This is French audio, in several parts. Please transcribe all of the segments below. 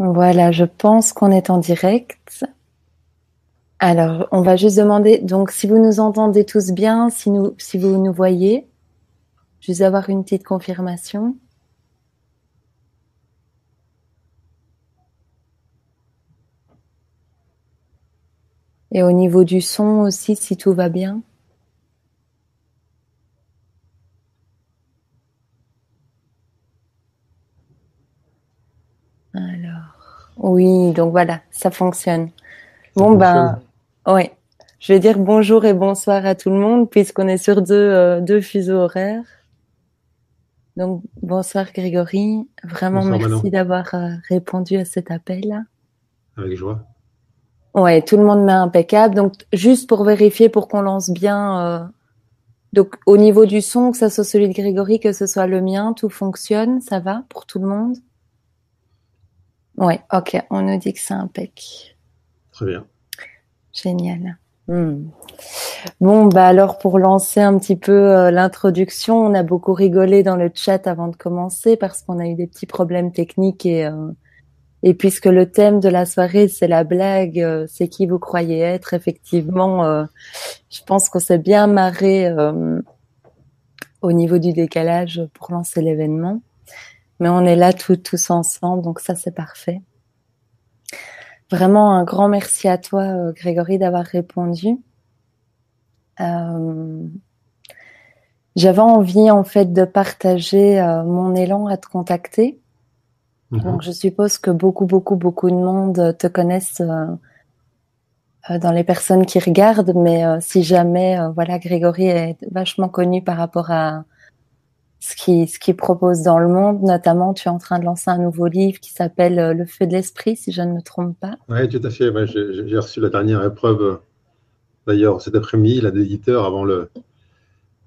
Voilà, je pense qu'on est en direct. Alors, on va juste demander, donc si vous nous entendez tous bien, si, vous nous voyez, juste avoir une petite confirmation. Et au niveau du son aussi, si tout va bien. Oui, donc voilà, ça fonctionne. bon, ben, ouais. Je vais dire bonjour et bonsoir à tout le monde puisqu'on est sur deux, euh, deux fuseaux horaires. Donc, bonsoir Grégory. Vraiment merci d'avoir euh, répondu à cet appel. Avec joie. Ouais, tout le monde met impeccable. Donc, juste pour vérifier, pour qu'on lance bien, euh, donc au niveau du son, que ce soit celui de Grégory, que ce soit le mien, tout fonctionne, ça va pour tout le monde? Ouais, ok, on nous dit que c'est impec. Très bien. Génial. Hmm. Bon, bah alors pour lancer un petit peu euh, l'introduction, on a beaucoup rigolé dans le chat avant de commencer parce qu'on a eu des petits problèmes techniques et euh, et puisque le thème de la soirée c'est la blague, euh, c'est qui vous croyez être. Effectivement, je pense qu'on s'est bien marré au niveau du décalage pour lancer l'événement. Mais on est là tous ensemble, donc ça c'est parfait. Vraiment un grand merci à toi, euh, Grégory, d'avoir répondu. Euh, j'avais envie en fait de partager euh, mon élan à te contacter. Mhm. Donc je suppose que beaucoup, beaucoup, beaucoup de monde te connaissent dans les personnes qui regardent, mais si jamais, voilà, Grégory est vachement connu par rapport à ce qui ce qui propose dans le monde. Notamment, tu es en train de lancer un nouveau livre qui s'appelle euh, Le feu de l'esprit, si je ne me trompe pas. Oui, tout à fait. J'ai reçu la dernière épreuve, d'ailleurs, cet après-midi, l'éditeur, avant le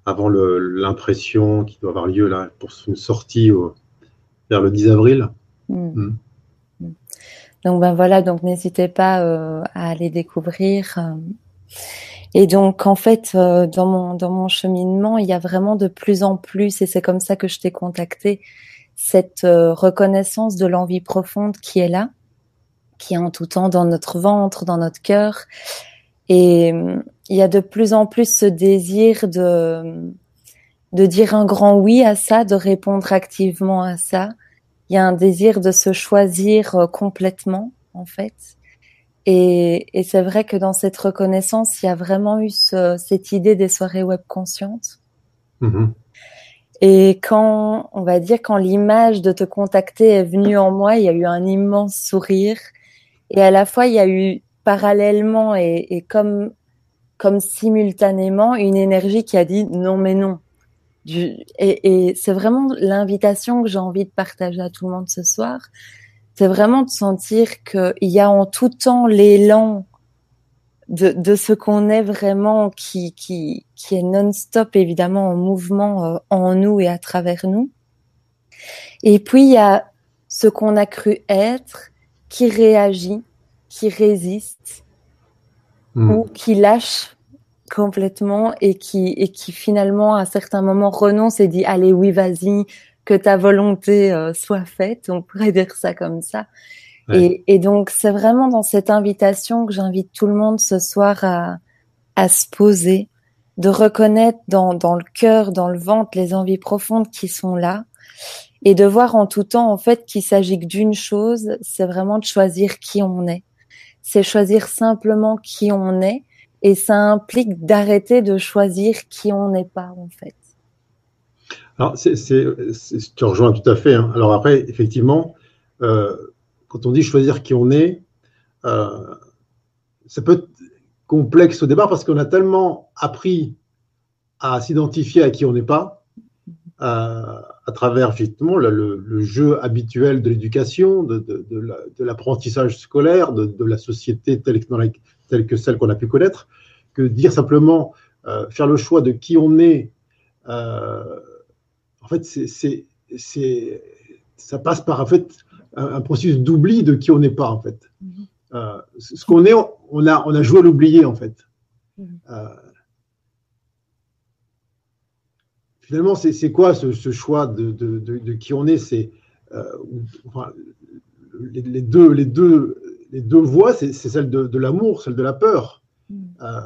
avant l'impression qui doit avoir lieu là pour une sortie vers le 10 avril. Hmm. Hmm. Hmm. Donc ben voilà, donc n'hésitez pas euh, à aller découvrir. Euh, et donc, en fait, euh, dans mon dans mon cheminement, il y a vraiment de plus en plus, et c'est comme ça que je t'ai contacté, cette euh, reconnaissance de l'envie profonde qui est là, qui est en tout temps dans notre ventre, dans notre cœur, et euh, il y a de plus en plus ce désir de de dire un grand oui à ça, de répondre activement à ça. Il y a un désir de se choisir complètement, en fait. Et, et c'est vrai que dans cette reconnaissance, il y a vraiment eu ce, cette idée des soirées web conscientes. Mm-hmm. Et quand, on va dire, quand l'image de te contacter est venue en moi, il y a eu un immense sourire. Et à la fois, il y a eu parallèlement et, et comme, comme simultanément une énergie qui a dit non mais non. Du, et, et c'est vraiment l'invitation que j'ai envie de partager à tout le monde ce soir c'est vraiment de sentir qu'il y a en tout temps l'élan de, de ce qu'on est vraiment qui, qui, qui est non-stop évidemment en mouvement euh, en nous et à travers nous. Et puis il y a ce qu'on a cru être qui réagit, qui résiste hmm. ou qui lâche complètement et qui, et qui finalement à certains moments renonce et dit allez oui vas-y que ta volonté euh, soit faite, on pourrait dire ça comme ça. Et, et, donc c'est vraiment dans cette invitation que j'invite tout le monde ce soir à, à se poser, de reconnaître dans, dans le cœur, dans le ventre, les envies profondes qui sont là, et de voir en tout temps en fait qu'il s'agit que d'une chose, c'est vraiment de choisir qui on est. C'est choisir simplement qui on est, et ça implique d'arrêter de choisir qui on n'est pas en fait. Alors, c'est, tu rejoins tout à fait. Hein. Alors après, effectivement, euh, quand on dit choisir qui on est, euh, ça peut être complexe au départ parce qu'on a tellement appris à s'identifier à qui on n'est pas, euh, à travers justement le, jeu habituel de l'éducation, de, l'apprentissage scolaire, de, la société telle que, celle qu'on a pu connaître, que dire simplement faire le choix de qui on est en fait, c'est, ça passe par en fait, un, processus d'oubli de qui on n'est pas, en fait. Mm-hmm. Euh, ce qu'on est, on a, on a joué à l'oublier, en fait. Mm-hmm. Euh, finalement, c'est, quoi ce, choix de, de, qui on est? C'est euh, les, deux, les, deux, les deux voies, c'est celle de, l'amour, celle de la peur. Mm. Euh,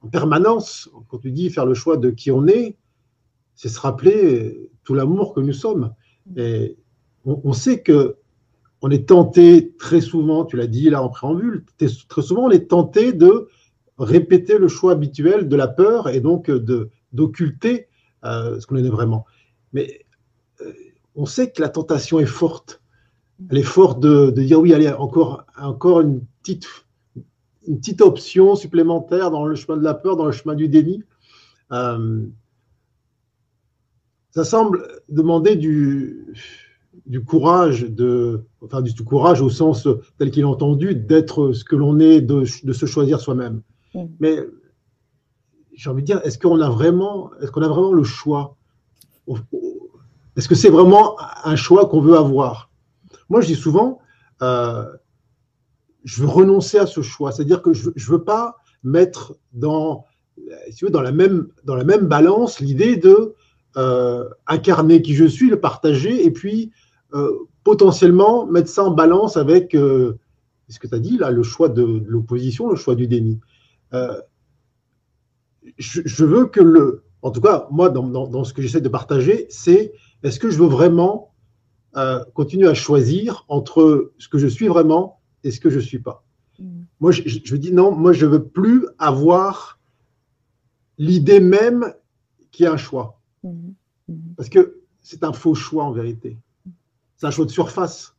en permanence, quand tu dis faire le choix de qui on est, c'est se rappeler tout l'amour que nous sommes. Mm. On, sait que on est tenté très souvent, tu l'as dit là en préambule, très souvent on est tenté de répéter le choix habituel de la peur et donc d'occulter euh, ce qu'on est vraiment. Mais euh, on sait que la tentation est forte. Elle est forte de, dire oui, allez, encore, encore une, petite, une petite option supplémentaire dans le chemin de la peur, dans le chemin du déni. Euh, ça semble demander du, du courage, de, enfin du courage au sens tel qu'il est entendu, d'être ce que l'on est, de, de, se choisir soi-même. Mm. Mais j'ai envie de dire, est-ce qu'on a vraiment, est-ce qu'on a vraiment le choix? Est-ce que c'est vraiment un choix qu'on veut avoir? Moi, je dis souvent, euh, je veux renoncer à ce choix, c'est-à-dire que je ne veux pas mettre dans, si tu veux, dans la même dans la même balance l'idée de euh, incarner qui je suis, le partager, et puis euh, potentiellement mettre ça en balance avec ce que tu as dit là, le choix de l'opposition, le choix du déni. Euh, je, veux que le, en tout cas, moi, dans, ce que j'essaie de partager, c'est est-ce que je veux vraiment euh, continuer à choisir entre ce que je suis vraiment et ce que je ne suis pas. Mm. Moi, je, je, dis non, moi, je ne veux plus avoir l'idée même qu'il y a un choix. Mm. Parce que c'est un faux choix en vérité. C'est un choix de surface.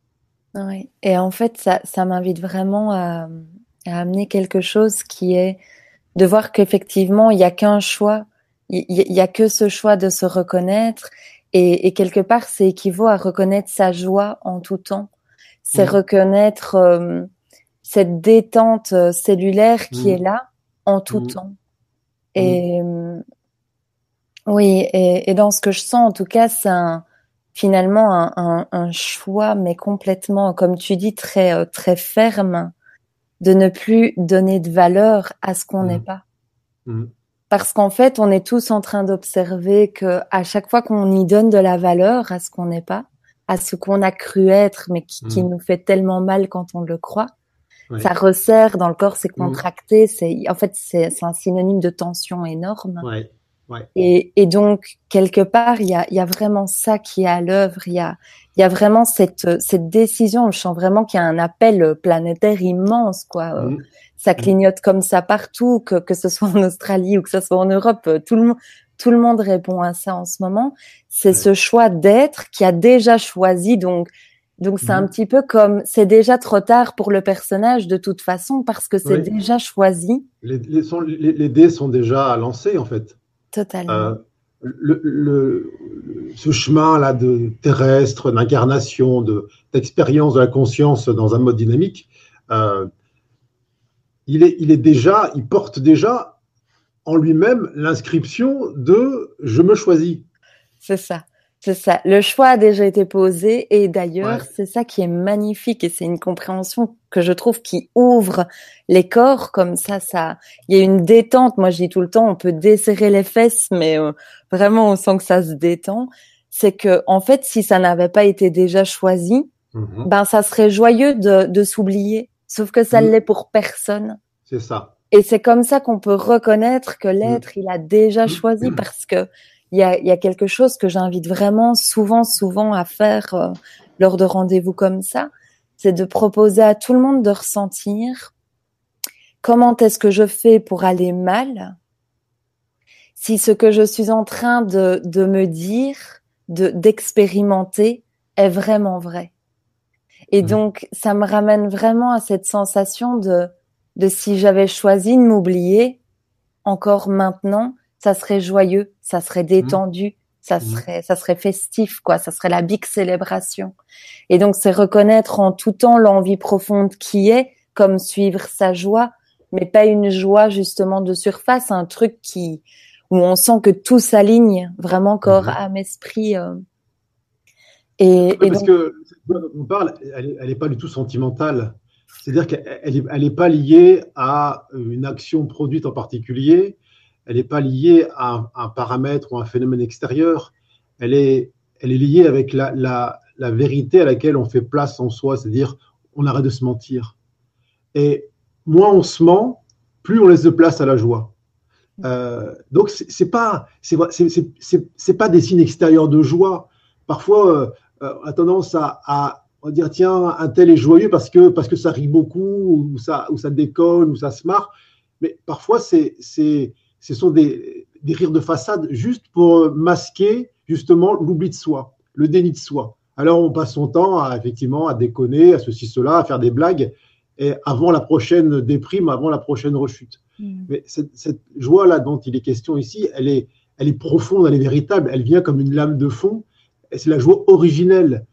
Oui. Et en fait, ça, ça m'invite vraiment à, à amener quelque chose qui est de voir qu'effectivement, il n'y a qu'un choix, il n'y a que ce choix de se reconnaître. Et, et quelque part, c'est équivaut à reconnaître sa joie en tout temps. C'est mmh. reconnaître euh, cette détente euh, cellulaire qui mmh. est là en tout mmh. temps. Et euh, oui, et, et, dans ce que je sens, en tout cas, c'est un, finalement un, un, un, choix, mais complètement, comme tu dis, très très ferme de ne plus donner de valeur à ce qu'on n'est mmh. pas. Mmh. Parce qu'en fait, on est tous en train d'observer que à chaque fois qu'on y donne de la valeur à ce qu'on n'est pas, à ce qu'on a cru être, mais qui, mmh. nous fait tellement mal quand on le croit, ça resserre dans le corps, c'est contracté, c'est en fait c'est un synonyme de tension énorme. Et, et, donc, quelque part, il y a, y a, vraiment ça qui est à l'œuvre. Il y a, y a vraiment cette, cette décision. Je sens vraiment qu'il y a un appel planétaire immense, quoi. Mmh. Ça mmh. clignote comme ça partout, que, que ce soit en Australie ou que ce soit en Europe. Tout le monde, tout le monde répond à ça en ce moment. C'est ce choix d'être qui a déjà choisi. Donc, donc c'est un mmh. petit peu comme c'est déjà trop tard pour le personnage de toute façon parce que c'est déjà choisi. Les, les, sont, les, les dés sont déjà lancés en fait. Totalement. Euh, le, ce chemin-là de terrestre, d'incarnation, d'expérience de, la conscience dans un mode dynamique, euh, il, est, il est déjà, il porte déjà en lui-même l'inscription de je me choisis. C'est ça. C'est ça. Le choix a déjà été posé et d'ailleurs, c'est ça qui est magnifique et c'est une compréhension que je trouve qui ouvre les corps comme ça. Ça, il y a une détente. Moi, je dis tout le temps, on peut desserrer les fesses, mais euh, vraiment, on sent que ça se détend. C'est que, en fait, si ça n'avait pas été déjà choisi, mhm. ben, ça serait joyeux de, de s'oublier. Sauf que ça ne l'est pour personne. C'est ça. Et c'est comme ça qu'on peut reconnaître que l'être, il a déjà choisi parce que il y a, y a, quelque chose que j'invite vraiment souvent, souvent à faire euh, lors de rendez-vous comme ça, c'est de proposer à tout le monde de ressentir comment est-ce que je fais pour aller mal si ce que je suis en train de, de me dire, de d'expérimenter est vraiment vrai. Et mmh. donc, ça me ramène vraiment à cette sensation de, de si j'avais choisi de m'oublier, encore maintenant, ça serait joyeux, ça serait mmh. détendu, ça mmh. serait, ça serait festif, quoi. Ça serait la big célébration. Et donc, c'est reconnaître en tout temps l'envie profonde qui est, comme suivre sa joie, mais pas une joie justement de surface, un truc qui où on sent que tout s'aligne vraiment corps, mmh. âme, esprit. Euh. Et, parce que on parle, elle, elle est pas du tout sentimentale. C'est-à-dire qu'elle n'est pas liée à une action produite en particulier, elle n'est pas liée à un, paramètre ou un phénomène extérieur, elle est, elle est liée avec la, la, vérité à laquelle on fait place en soi, c'est-à-dire on arrête de se mentir. Et moins on se ment, plus on laisse de place à la joie. Euh, donc c'est pas c'est pas des signes extérieurs de joie. Parfois, euh, euh, on a tendance à, à dire tiens un tel est joyeux parce que parce que ça rit beaucoup ou ça ou ça déconne ou ça se marre. Mais parfois c'est ce sont des, des rires de façade juste pour masquer justement l'oubli de soi, le déni de soi. Alors on passe son temps à effectivement à déconner, à ceci cela, à faire des blagues et avant la prochaine déprime, avant la prochaine rechute. Mm. Mais cette, joie-là dont il est question ici, elle est, elle est profonde, elle est véritable, elle vient comme une lame de fond. C'est la joie originelle.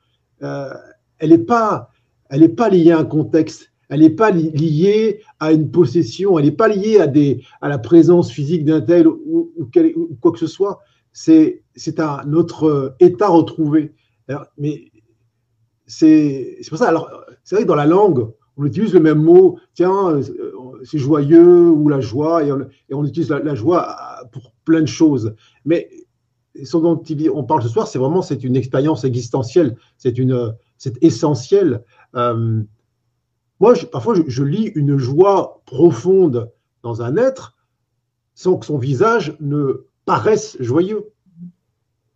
Euh, elle n'est pas, elle est pas liée à un contexte. Elle n'est pas liée à une possession. Elle n'est pas liée à, la présence physique d'un tel ou, quoi que ce soit. C'est, c'est un notre état retrouvé. mais c'est, pour ça. Alors, c'est vrai que dans la langue, on utilise le même mot. Tiens, c'est joyeux ou la joie, et on, utilise la, joie pour plein de choses. Mais ce dont on parle ce soir, c'est vraiment c'est une expérience existentielle, c'est essentiel. Euh, moi, parfois, je, lis une joie profonde dans un être sans que son visage ne paraisse joyeux.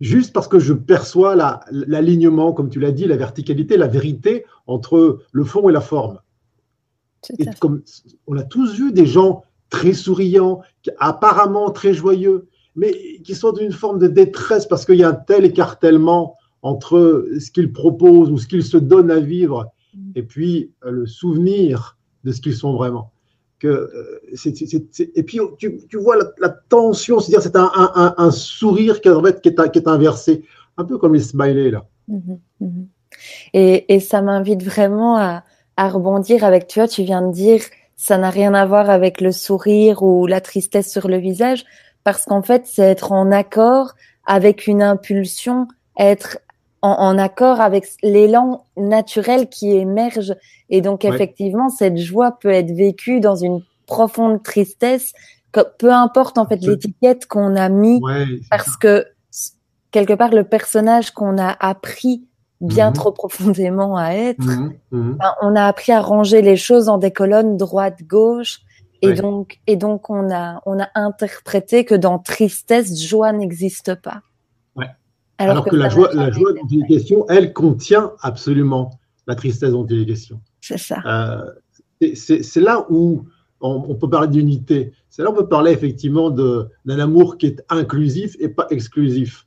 Juste parce que je perçois l'alignement, comme tu l'as dit, la verticalité, la vérité entre le fond et la forme comme on a tous vu des gens très souriants, apparemment très joyeux, mais qui sont d'une forme de détresse parce qu'il y a un tel écartèlement entre ce qu'ils proposent ou ce qu'ils se donnent à vivre. Et puis euh, le souvenir de ce qu'ils sont vraiment. Que, euh, et puis tu, vois la, tension, c'est-à-dire c'est un, sourire qui est, qui, est, inversé, un peu comme les smileys là. Mm-hmm. Et, et, ça m'invite vraiment à, à rebondir avec, tu vois, tu viens de dire, ça n'a rien à voir avec le sourire ou la tristesse sur le visage, parce qu'en fait, c'est être en accord avec une impulsion, être en, accord avec l'élan naturel qui émerge. Et donc, effectivement, cette joie peut être vécue dans une profonde tristesse, peu importe en fait l'étiquette qu'on a mis, parce que quelque part, le personnage qu'on a appris bien mhm. trop profondément à être. Mhm. Mhm. on a appris à ranger les choses en des colonnes droite gauche et donc et donc on a on a interprété que dans tristesse joie n'existe pas. Alors, que, la joie la joie dont il est question, elle contient absolument la tristesse dont il est question. C'est ça. Euh, c'est là où on, peut parler d'unité. C'est là où on peut parler effectivement d'un amour qui est inclusif et pas exclusif.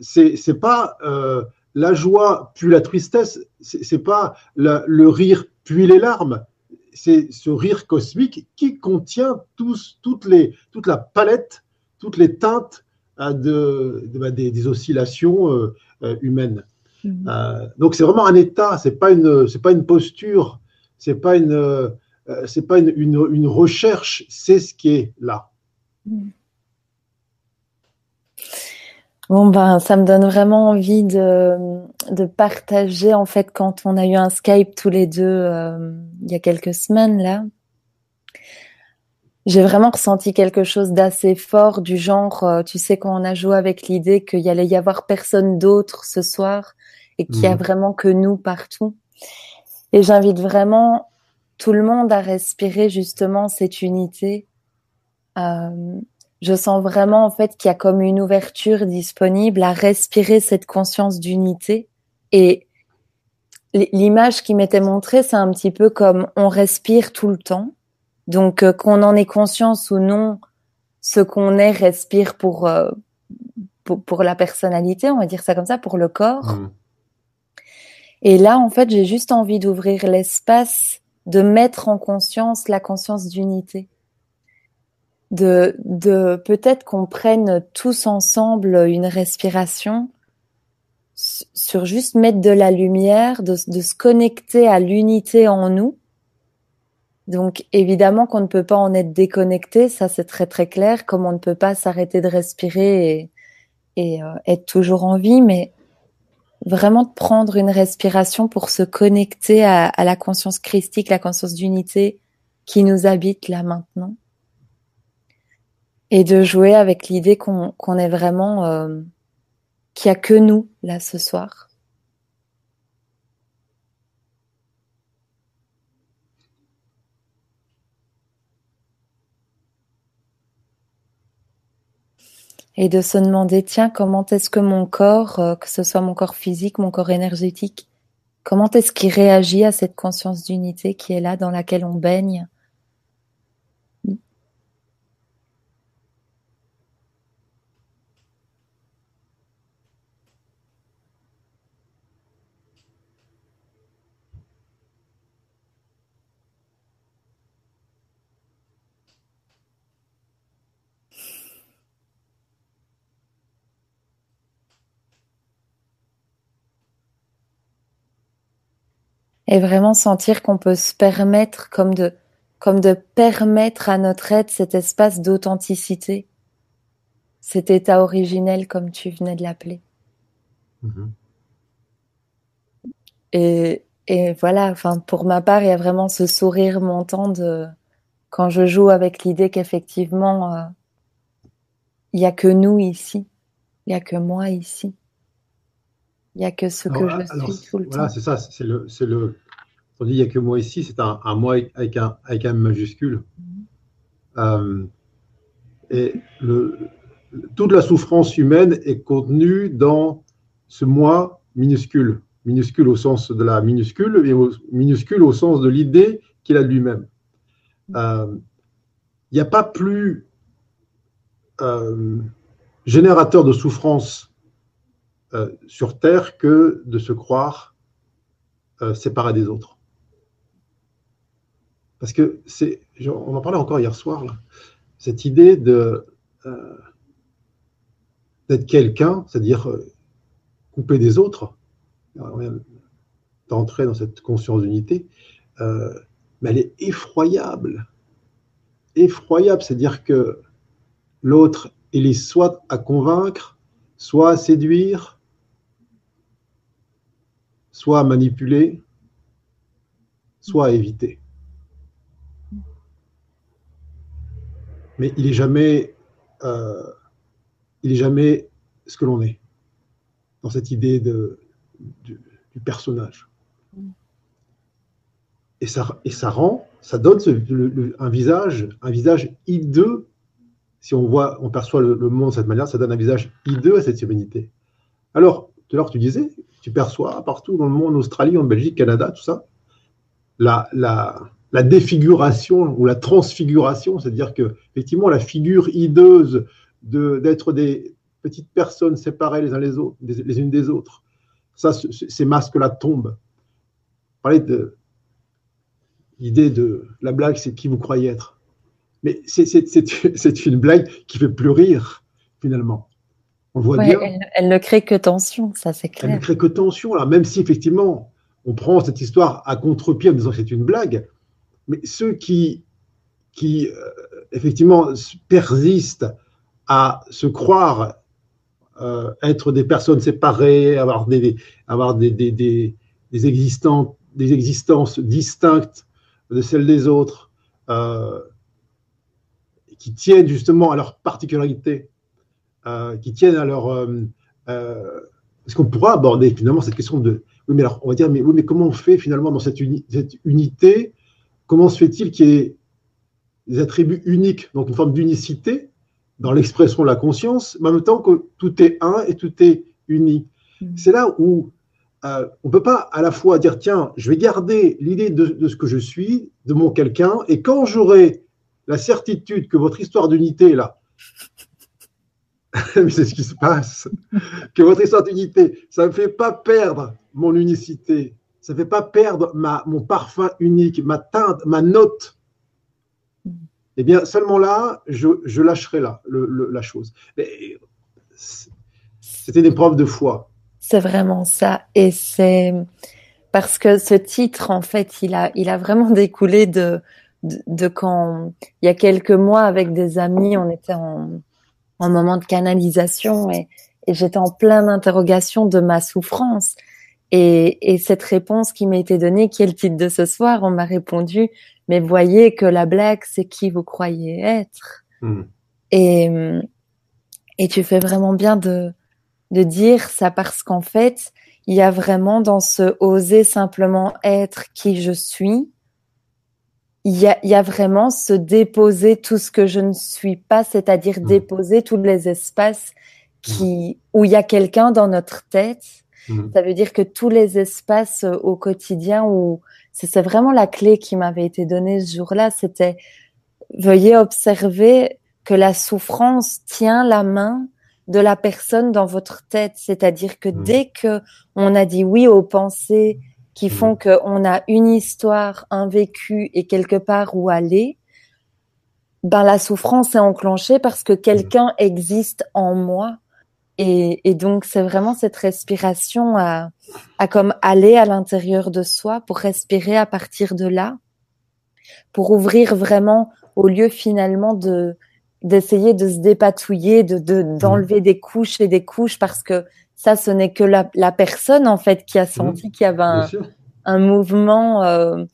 C'est pas euh, la joie puis la tristesse, c'est pas le rire puis les larmes, c'est ce rire cosmique qui contient tous, toutes les, toute la palette, toutes les teintes euh, de, bah, des, oscillations euh, euh, humaines. Mhm. donc c'est vraiment un état, c'est pas une, c'est pas une posture, c'est pas une, c'est pas une, une, recherche, c'est ce qui est là. Mhm. Bon ben, ça me donne vraiment envie de, de partager en fait quand on a eu un Skype tous les deux euh, il y a quelques semaines là. J'ai vraiment ressenti quelque chose d'assez fort du genre, euh, tu sais, quand on a joué avec l'idée qu'il y allait y avoir personne d'autre ce soir et qu'il y a mhm. vraiment que nous partout. Et j'invite vraiment tout le monde à respirer justement cette unité. Euh, je sens vraiment en fait qu'il y a comme une ouverture disponible à respirer cette conscience d'unité. Et l'image qui m'était montrée, c'est un petit peu comme on respire tout le temps. Donc euh, qu'on en ait conscience ou non, ce qu'on est respire pour, euh, pour, pour la personnalité, on va dire ça comme ça, pour le corps. Mmh. Et là, en fait, j'ai juste envie d'ouvrir l'espace, de mettre en conscience la conscience d'unité de, de peut-être qu'on prenne tous ensemble une respiration sur juste mettre de la lumière, de, de se connecter à l'unité en nous. Donc évidemment qu'on ne peut pas en être déconnecté, ça c'est très très clair, comme on ne peut pas s'arrêter de respirer et, euh, être toujours en vie, mais vraiment de prendre une respiration pour se connecter à, la conscience christique, la conscience d'unité qui nous habite là maintenant. Et de jouer avec l'idée qu'on est vraiment euh, qu'il y a que nous là ce soir et de se demander, tiens, comment est-ce que mon corps, euh, que ce soit mon corps physique, mon corps énergétique, comment est-ce qu'il réagit à cette conscience d'unité qui est là, dans laquelle on baigne et vraiment sentir qu'on peut se permettre comme de comme de permettre à notre être cet espace d'authenticité, cet état originel comme tu venais de l'appeler. Mm-hmm. Et, et voilà, enfin pour ma part, il y a vraiment ce sourire montant de quand je joue avec l'idée qu'effectivement euh, il y a que nous ici, il y a que moi ici. Il n'y a que ce que je suis tout le temps. Voilà, c'est ça, c'est le, c'est le. On dit il n'y a que moi ici, c'est un, un moi avec un, avec un majuscule. Euh, et le, toute la souffrance humaine est contenue dans ce moi minuscule, minuscule au sens de la minuscule et minuscule au sens de l'idée qu'il a de lui-même. Euh, il n'y a pas plus euh, générateur de souffrance euh, sur Terre que de se croire euh, séparé des autres. Parce que c'est, on en parlait encore hier soir, cette idée de euh, d'être quelqu'un, c'est-à-dire couper des autres, d'entrer dans cette conscience d'unité, mais elle est effroyable. Effroyable, c'est-à-dire que l'autre, il est soit à convaincre, soit à séduire, soit à manipuler, soit à éviter. Mais il n'est jamais, euh, jamais ce que l'on est dans cette idée du, personnage. Et ça, et ça rend, ça donne un visage, un visage hideux. Si on voit, on perçoit le, le, monde de cette manière, ça donne un visage hideux à cette humanité. Alors, tout à l'heure, tu disais, tu perçois partout dans le monde, en Australie, en Belgique, Canada, tout ça, la, la, la défiguration ou la transfiguration, c'est-à-dire que effectivement la figure hideuse d'être des petites personnes séparées les uns les autres, les unes des autres, ça, ces masques-là tombent. Parler de l'idée de la blague, c'est qui vous croyez être. Mais c'est une blague qui fait plus rire finalement. On voit bien. Elle, ne crée que tension, ça c'est clair. Elle ne crée que tension, là, même si effectivement on prend cette histoire à contre-pied en disant que c'est une blague, mais ceux qui, qui euh, effectivement persistent à se croire euh, être des personnes séparées, avoir des, avoir des, des, des, des, des existences distinctes de celles des autres, euh, qui tiennent justement à leur particularité, euh, qui tiennent à leur. Euh, euh, est-ce qu'on pourra aborder finalement cette question de. Oui, mais alors, on va dire, mais, oui, mais comment on fait finalement dans cette, cette unité? Comment se fait-il qu'il y ait des attributs uniques, donc une forme d'unicité dans l'expression de la conscience, mais en même temps que tout est un et tout est uni? Mmh. C'est là où euh, on ne peut pas à la fois dire tiens, je vais garder l'idée de, de, ce que je suis, de mon quelqu'un, et quand j'aurai la certitude que votre histoire d'unité est là, mais c'est ce qui se passe. Que votre histoire d'unité, ça ne me fait pas perdre mon unicité. Ça ne fait pas perdre ma, mon parfum unique, ma teinte, ma note. Eh bien, seulement là, je, je lâcherai là, le, la chose. C'était une épreuve de foi. C'est vraiment ça. Et c'est parce que ce titre, en fait, il a, il a vraiment découlé de, de, de quand, il y a quelques mois, avec des amis, on était en, en moment de canalisation et, j'étais en pleine interrogation de ma souffrance. Et, cette réponse qui m'a été donnée, qui est le titre de ce soir, on m'a répondu, mais voyez que la blague, c'est qui vous croyez être. Hmm. Et, et tu fais vraiment bien de, de dire ça parce qu'en fait, il y a vraiment dans ce oser simplement être qui je suis, il y a, y a, vraiment se déposer tout ce que je ne suis pas, c'est-à-dire mmh. déposer tous les espaces qui, mmh. où il y a quelqu'un dans notre tête. Mmh. Ça veut dire que tous les espaces euh, au quotidien où c'est vraiment la clé qui m'avait été donnée ce jour-là, c'était veuillez observer que la souffrance tient la main de la personne dans votre tête. C'est-à-dire que dès que on a dit oui aux pensées qui mm. font qu'on a une histoire, un vécu et quelque part où aller, ben la souffrance est enclenchée parce que quelqu'un existe en moi. Et, et donc c'est vraiment cette respiration à, à comme aller à l'intérieur de soi pour respirer à partir de là, pour ouvrir vraiment au lieu finalement de d'essayer de se dépatouiller, de d'enlever des couches et des couches parce que ça, ce n'est que la, la, personne en fait qui a senti mmh. qu'il y avait un, un mouvement. Euh,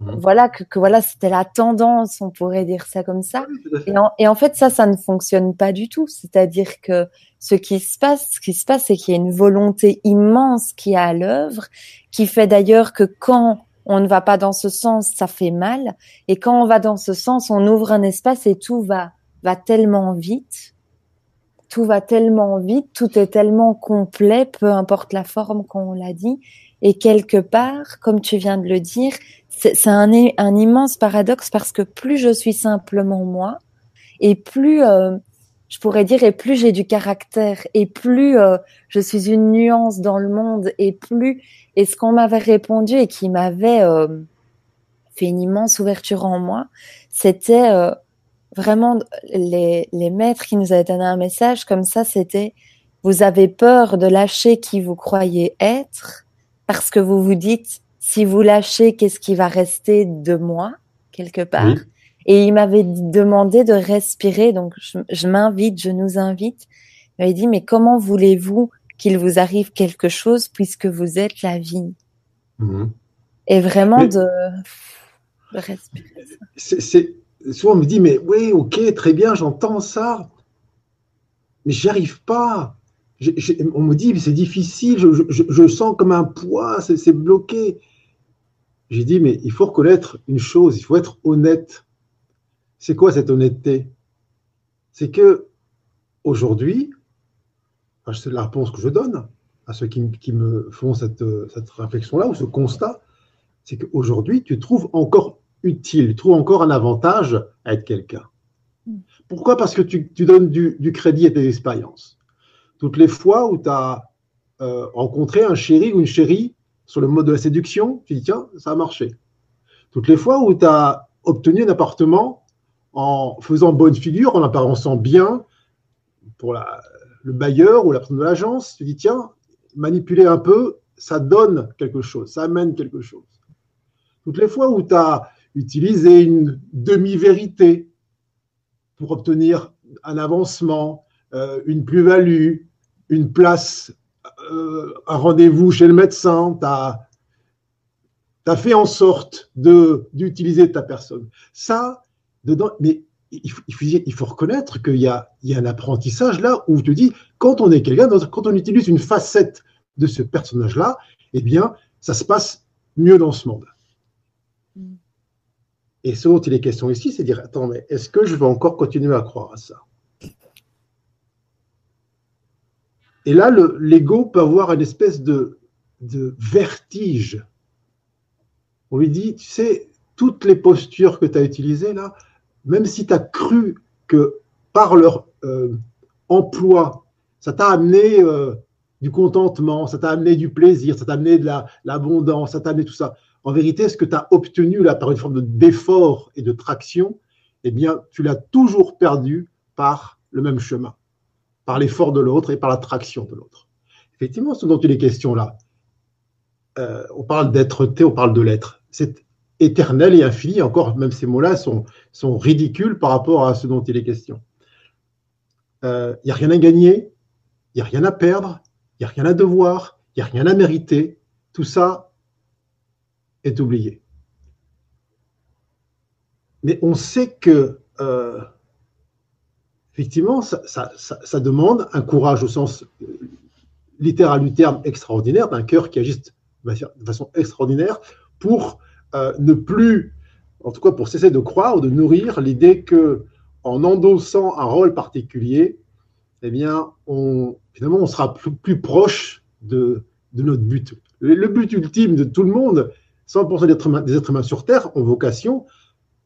mmh. Voilà que, que voilà, c'était la tendance, on pourrait dire ça comme ça. et, en, et, en, fait, ça, ça ne fonctionne pas du tout. C'est-à-dire que ce qui se passe, ce qui se passe, c'est qu'il y a une volonté immense qui est à l'œuvre, qui fait d'ailleurs que quand on ne va pas dans ce sens, ça fait mal, et quand on va dans ce sens, on ouvre un espace et tout va va tellement vite tout va tellement vite, tout est tellement complet, peu importe la forme qu'on l'a dit. Et quelque part, comme tu viens de le dire, c'est un, un, immense paradoxe parce que plus je suis simplement moi, et plus euh, je pourrais dire, et plus j'ai du caractère, et plus euh, je suis une nuance dans le monde, et plus et ce qu'on m'avait répondu et qui m'avait euh, fait une immense ouverture en moi, c'était vraiment les, les maîtres qui nous avaient donné un message comme ça, c'était vous avez peur de lâcher qui vous croyez être parce que vous vous dites si vous lâchez, qu'est-ce qui va rester de moi quelque part? Et il m'avait demandé de respirer, donc je, m'invite, je nous invite. Il m'avait dit mais comment voulez-vous qu'il vous arrive quelque chose puisque vous êtes la vie? Mhm. Et vraiment de, de respirer. C'est souvent on me dit, mais oui, ok, très bien, j'entends ça, mais j'y arrive pas. on me dit, c'est difficile, je, sens comme un poids, c'est bloqué. J'ai dit, mais il faut reconnaître une chose, il faut être honnête. C'est quoi cette honnêteté? C'est que aujourd'hui, c'est la réponse que je donne à ceux qui, me font cette, cette réflexion-là ou ce constat, c'est qu'aujourd'hui, tu trouves encore utile, trouve encore un avantage à être quelqu'un. Pourquoi? Parce que tu, donnes du, crédit à tes expériences. Toutes les fois où tu as euh, rencontré un chéri ou une chérie sur le mode de la séduction, tu dis tiens, ça a marché. Toutes les fois où tu as obtenu un appartement en faisant bonne figure, en apparaissant bien pour le bailleur ou la personne de l'agence, tu dis tiens, manipuler un peu, ça donne quelque chose, ça amène quelque chose. Toutes les fois où tu as utiliser une demi-vérité pour obtenir un avancement, euh, une plus-value, une place, euh, un rendez-vous chez le médecin, tu as, fait en sorte d'utiliser ta personne. Ça, dedans, mais il faut, il faut reconnaître qu'il y, y a, un apprentissage là où tu dis, quand on est quelqu'un, quand on utilise une facette de ce personnage-là, eh bien, ça se passe mieux dans ce monde. Et ce dont il est question ici, c'est de dire, attends, mais est-ce que je vais encore continuer à croire à ça? Et là, l'ego peut avoir une espèce de, vertige. On lui dit, tu sais, toutes les postures que tu as utilisées là, même si tu as cru que par leur euh, emploi, ça t'a amené euh, du contentement, ça t'a amené du plaisir, ça t'a amené de l'abondance, ça t'a amené tout ça en vérité, ce que tu as obtenu là par une forme d'effort et de traction, eh bien, tu l'as toujours perdu par le même chemin, par l'effort de l'autre et par la traction de l'autre. Effectivement, ce dont il est question là, euh, on parle d'être-té, on parle de l'être. C'est éternel et infini, encore, même ces mots-là sont, sont ridicules par rapport à ce dont il est question. Il euh, n'y a rien à gagner, il n'y a rien à perdre, il n'y a rien à devoir, il n'y a rien à mériter. Tout ça, est oublié. Mais on sait que, euh, effectivement, ça, demande un courage au sens littéral du terme extraordinaire, d'un cœur qui agisse de façon extraordinaire pour euh, ne plus en tout cas pour cesser de croire ou de nourrir l'idée que en endossant un rôle particulier, eh bien, on, finalement, on sera plus, proche de, notre but. Le, but ultime de tout le monde, 100% des êtres, humains, des êtres humains sur Terre ont vocation,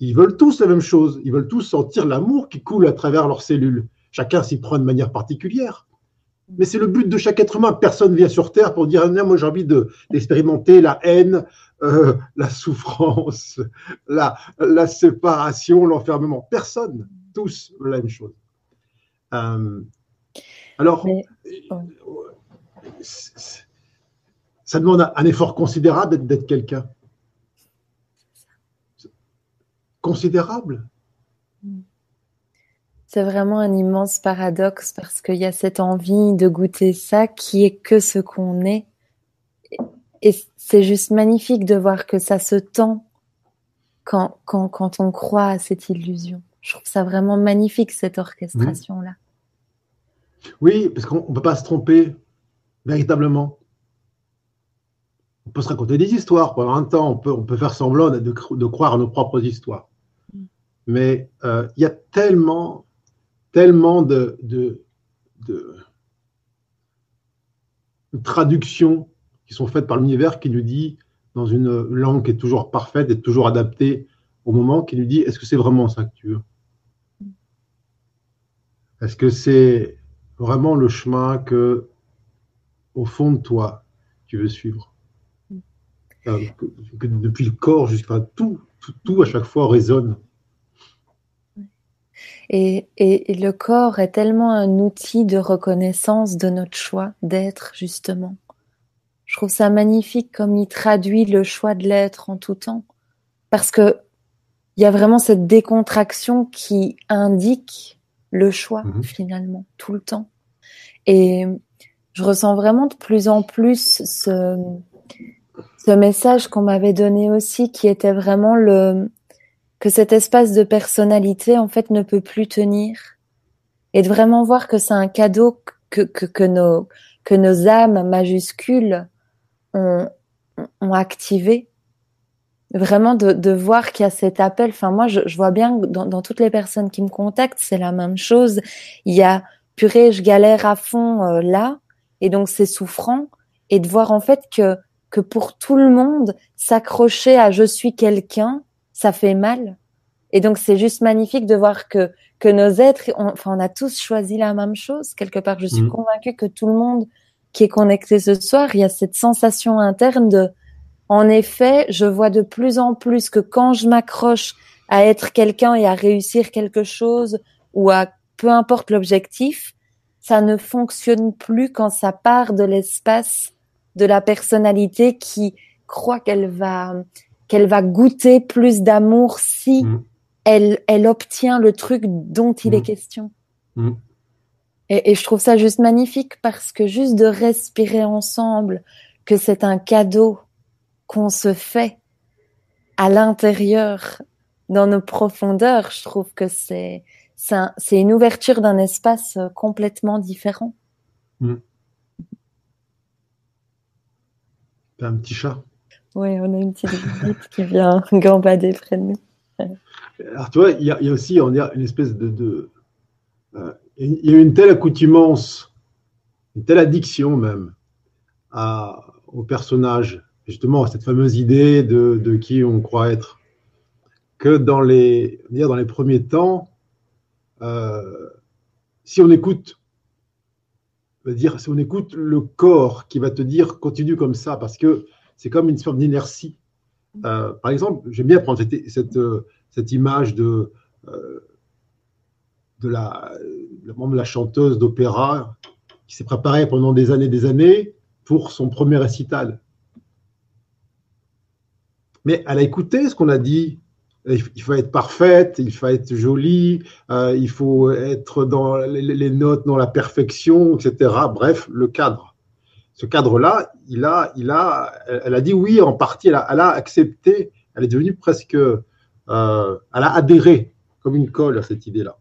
ils veulent tous la même chose, ils veulent tous sentir l'amour qui coule à travers leurs cellules. Chacun s'y prend de manière particulière. Mais c'est le but de chaque être humain. Personne vient sur Terre pour dire moi j'ai envie d'expérimenter la haine, euh, la souffrance, la, la séparation, l'enfermement. Personne. Tous la même chose. Euh, alors, ça demande un effort considérable d'être quelqu'un. Considérable. C'est vraiment un immense paradoxe parce qu'il y a cette envie de goûter ça qui est que ce qu'on est. Et c'est juste magnifique de voir que ça se tend quand, quand, quand on croit à cette illusion. Je trouve ça vraiment magnifique, cette orchestration-là. Oui, parce qu'on ne peut pas se tromper véritablement. On peut se raconter des histoires pendant un temps, on peut, on peut faire semblant de, de, croire à nos propres histoires. Mm. Mais euh, il y a tellement tellement de, de, traductions qui sont faites par l'univers qui nous dit, dans une langue qui est toujours parfaite et toujours adaptée au moment, qui nous dit est-ce que c'est vraiment ça que tu veux? Est-ce que c'est vraiment le chemin que, au fond de toi, tu veux suivre? Depuis le corps jusqu'à tout, tout, tout à chaque fois résonne. Et, et, le corps est tellement un outil de reconnaissance de notre choix d'être, justement. Je trouve ça magnifique comme il traduit le choix de l'être en tout temps. Parce que il y a vraiment cette décontraction qui indique le choix, mhm. finalement, tout le temps. Et je ressens vraiment de plus en plus ce, ce message qu'on m'avait donné aussi, qui était vraiment le, que cet espace de personnalité en fait ne peut plus tenir. Et de vraiment voir que c'est un cadeau que, que, que, nos que nos âmes majuscules ont, ont activé. Vraiment de, de voir qu'il y a cet appel. Enfin moi je, je vois bien que dans, dans, toutes les personnes qui me contactent c'est la même chose. Il y a purée je galère à fond euh, là. Et donc c'est souffrant. Et de voir en fait que que pour tout le monde s'accrocher à je suis quelqu'un ça fait mal. Et donc c'est juste magnifique de voir que que nos êtres, on, enfin on a tous choisi la même chose quelque part. Je suis mm. convaincue que tout le monde qui est connecté ce soir, il y a cette sensation interne de, en effet, je vois de plus en plus que quand je m'accroche à être quelqu'un et à réussir quelque chose ou à peu importe l'objectif, ça ne fonctionne plus quand ça part de l'espace de la personnalité qui croit qu'elle va qu'elle va goûter plus d'amour si mm. elle, elle obtient le truc dont il est mm. question. Mm. Et, et, je trouve ça juste magnifique parce que juste de respirer ensemble, que c'est un cadeau qu'on se fait à l'intérieur, dans nos profondeurs, je trouve que c'est c'est une ouverture d'un espace complètement différent. T'as un petit chat? Oui, on a une petite visite qui vient gambader près de nous. Alors, tu vois, il y, a, aussi on a une espèce de. Euh, il y a une telle accoutumance, une telle addiction même à, au personnage, justement à cette fameuse idée de, de, qui on croit être, que dans les, dire dans les premiers temps, euh, si on écoute dire si on écoute le corps qui va te dire continue comme ça parce que c'est comme une sorte d'inertie. Euh, par exemple, j'aime bien prendre cette, cette, euh, image de, euh, de la, de la chanteuse d'opéra qui s'est préparée pendant des années et des années pour son premier récital. Mais elle a écouté ce qu'on a dit. Il faut être parfaite, il faut être jolie, il faut être dans les notes, dans la perfection, etc. Bref, le cadre ce cadre-là, il a, il a, elle a dit oui en partie, elle a, accepté, elle est devenue presque, euh, elle a adhéré comme une colle à cette idée-là.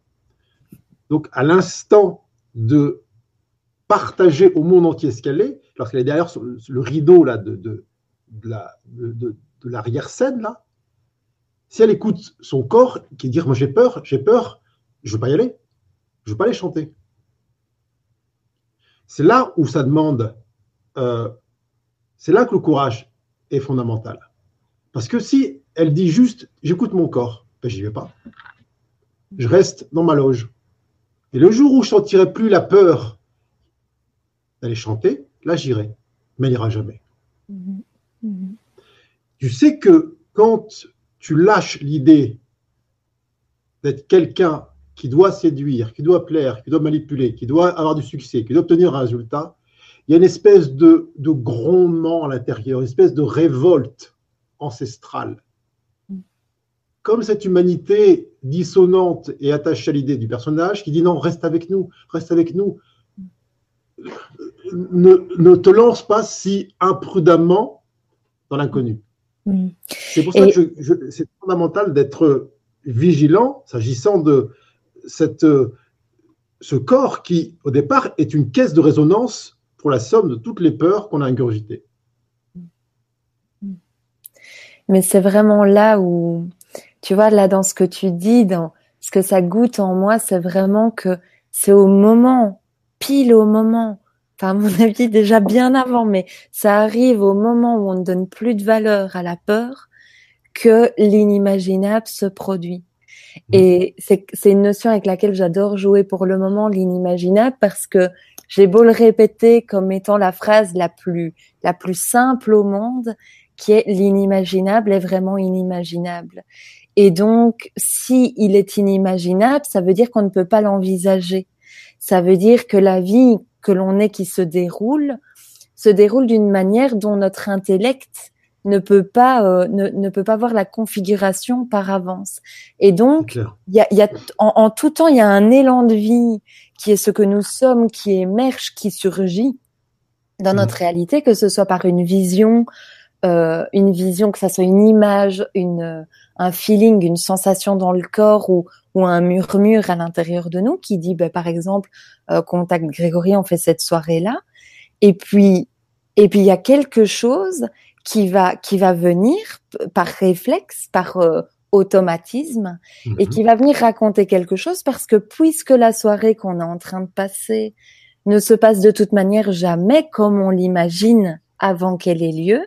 Donc, à l'instant de partager au monde entier ce qu'elle est, lorsqu'elle est derrière le rideau là, de, de, de l'arrière-scène, là, Si elle écoute son corps qui dit Moi j'ai peur, j'ai peur, je ne veux pas y aller, je ne veux pas aller chanter. C'est là où ça demande, euh, c'est là que le courage est fondamental. Parce que si elle dit juste J'écoute mon corps, ben, j'y vais pas. Je reste dans ma loge. Et le jour où je sentirai plus la peur d'aller chanter, là j'irai. Mais elle n'ira jamais. Mm-hmm. Mm-hmm. Tu sais que quand tu lâches l'idée d'être quelqu'un qui doit séduire, qui doit plaire, qui doit manipuler, qui doit avoir du succès, qui doit obtenir un résultat, il y a une espèce de, de grondement à l'intérieur, une espèce de révolte ancestrale. Comme cette humanité dissonante et attachée à l'idée du personnage qui dit non, reste avec nous, reste avec nous. Ne te lance pas si imprudemment dans l'inconnu. Mm. C'est pour ça que c'est fondamental d'être vigilant s'agissant de cette, ce corps qui, au départ, est une caisse de résonance pour la somme de toutes les peurs qu'on a ingurgitées. Mais c'est vraiment là où, tu vois, là dans ce que tu dis, dans ce que ça goûte en moi, c'est vraiment que c'est au moment, pile au moment à mon avis, déjà bien avant, mais ça arrive au moment où on ne donne plus de valeur à la peur que l'inimaginable se produit. Mmh. Et c'est une notion avec laquelle j'adore jouer pour le moment, l'inimaginable, parce que j'ai beau le répéter comme étant la phrase la plus, la plus simple au monde, qui est l'inimaginable est vraiment inimaginable. Et donc, si il est inimaginable, ça veut dire qu'on ne peut pas l'envisager. Ça veut dire que la vie que l'on est qui se déroule se déroule d'une manière dont notre intellect ne peut pas euh, ne, peut pas voir la configuration par avance. Et donc, il y a, y a en, tout temps, il y a un élan de vie qui est ce que nous sommes, qui émerge, qui surgit dans notre mmh. réalité, que ce soit par une vision, euh, une vision, que ça soit une image, une un feeling, une sensation dans le corps ou, ou un murmure à l'intérieur de nous qui dit, bah, par exemple, euh, contact Grégory, on fait cette soirée-là. Et puis, et puis il y a quelque chose qui va qui va venir par réflexe, par euh, automatisme, et qui mhm. va venir raconter quelque chose parce que puisque la soirée qu'on est en train de passer ne se passe de toute manière jamais comme on l'imagine avant qu'elle ait lieu,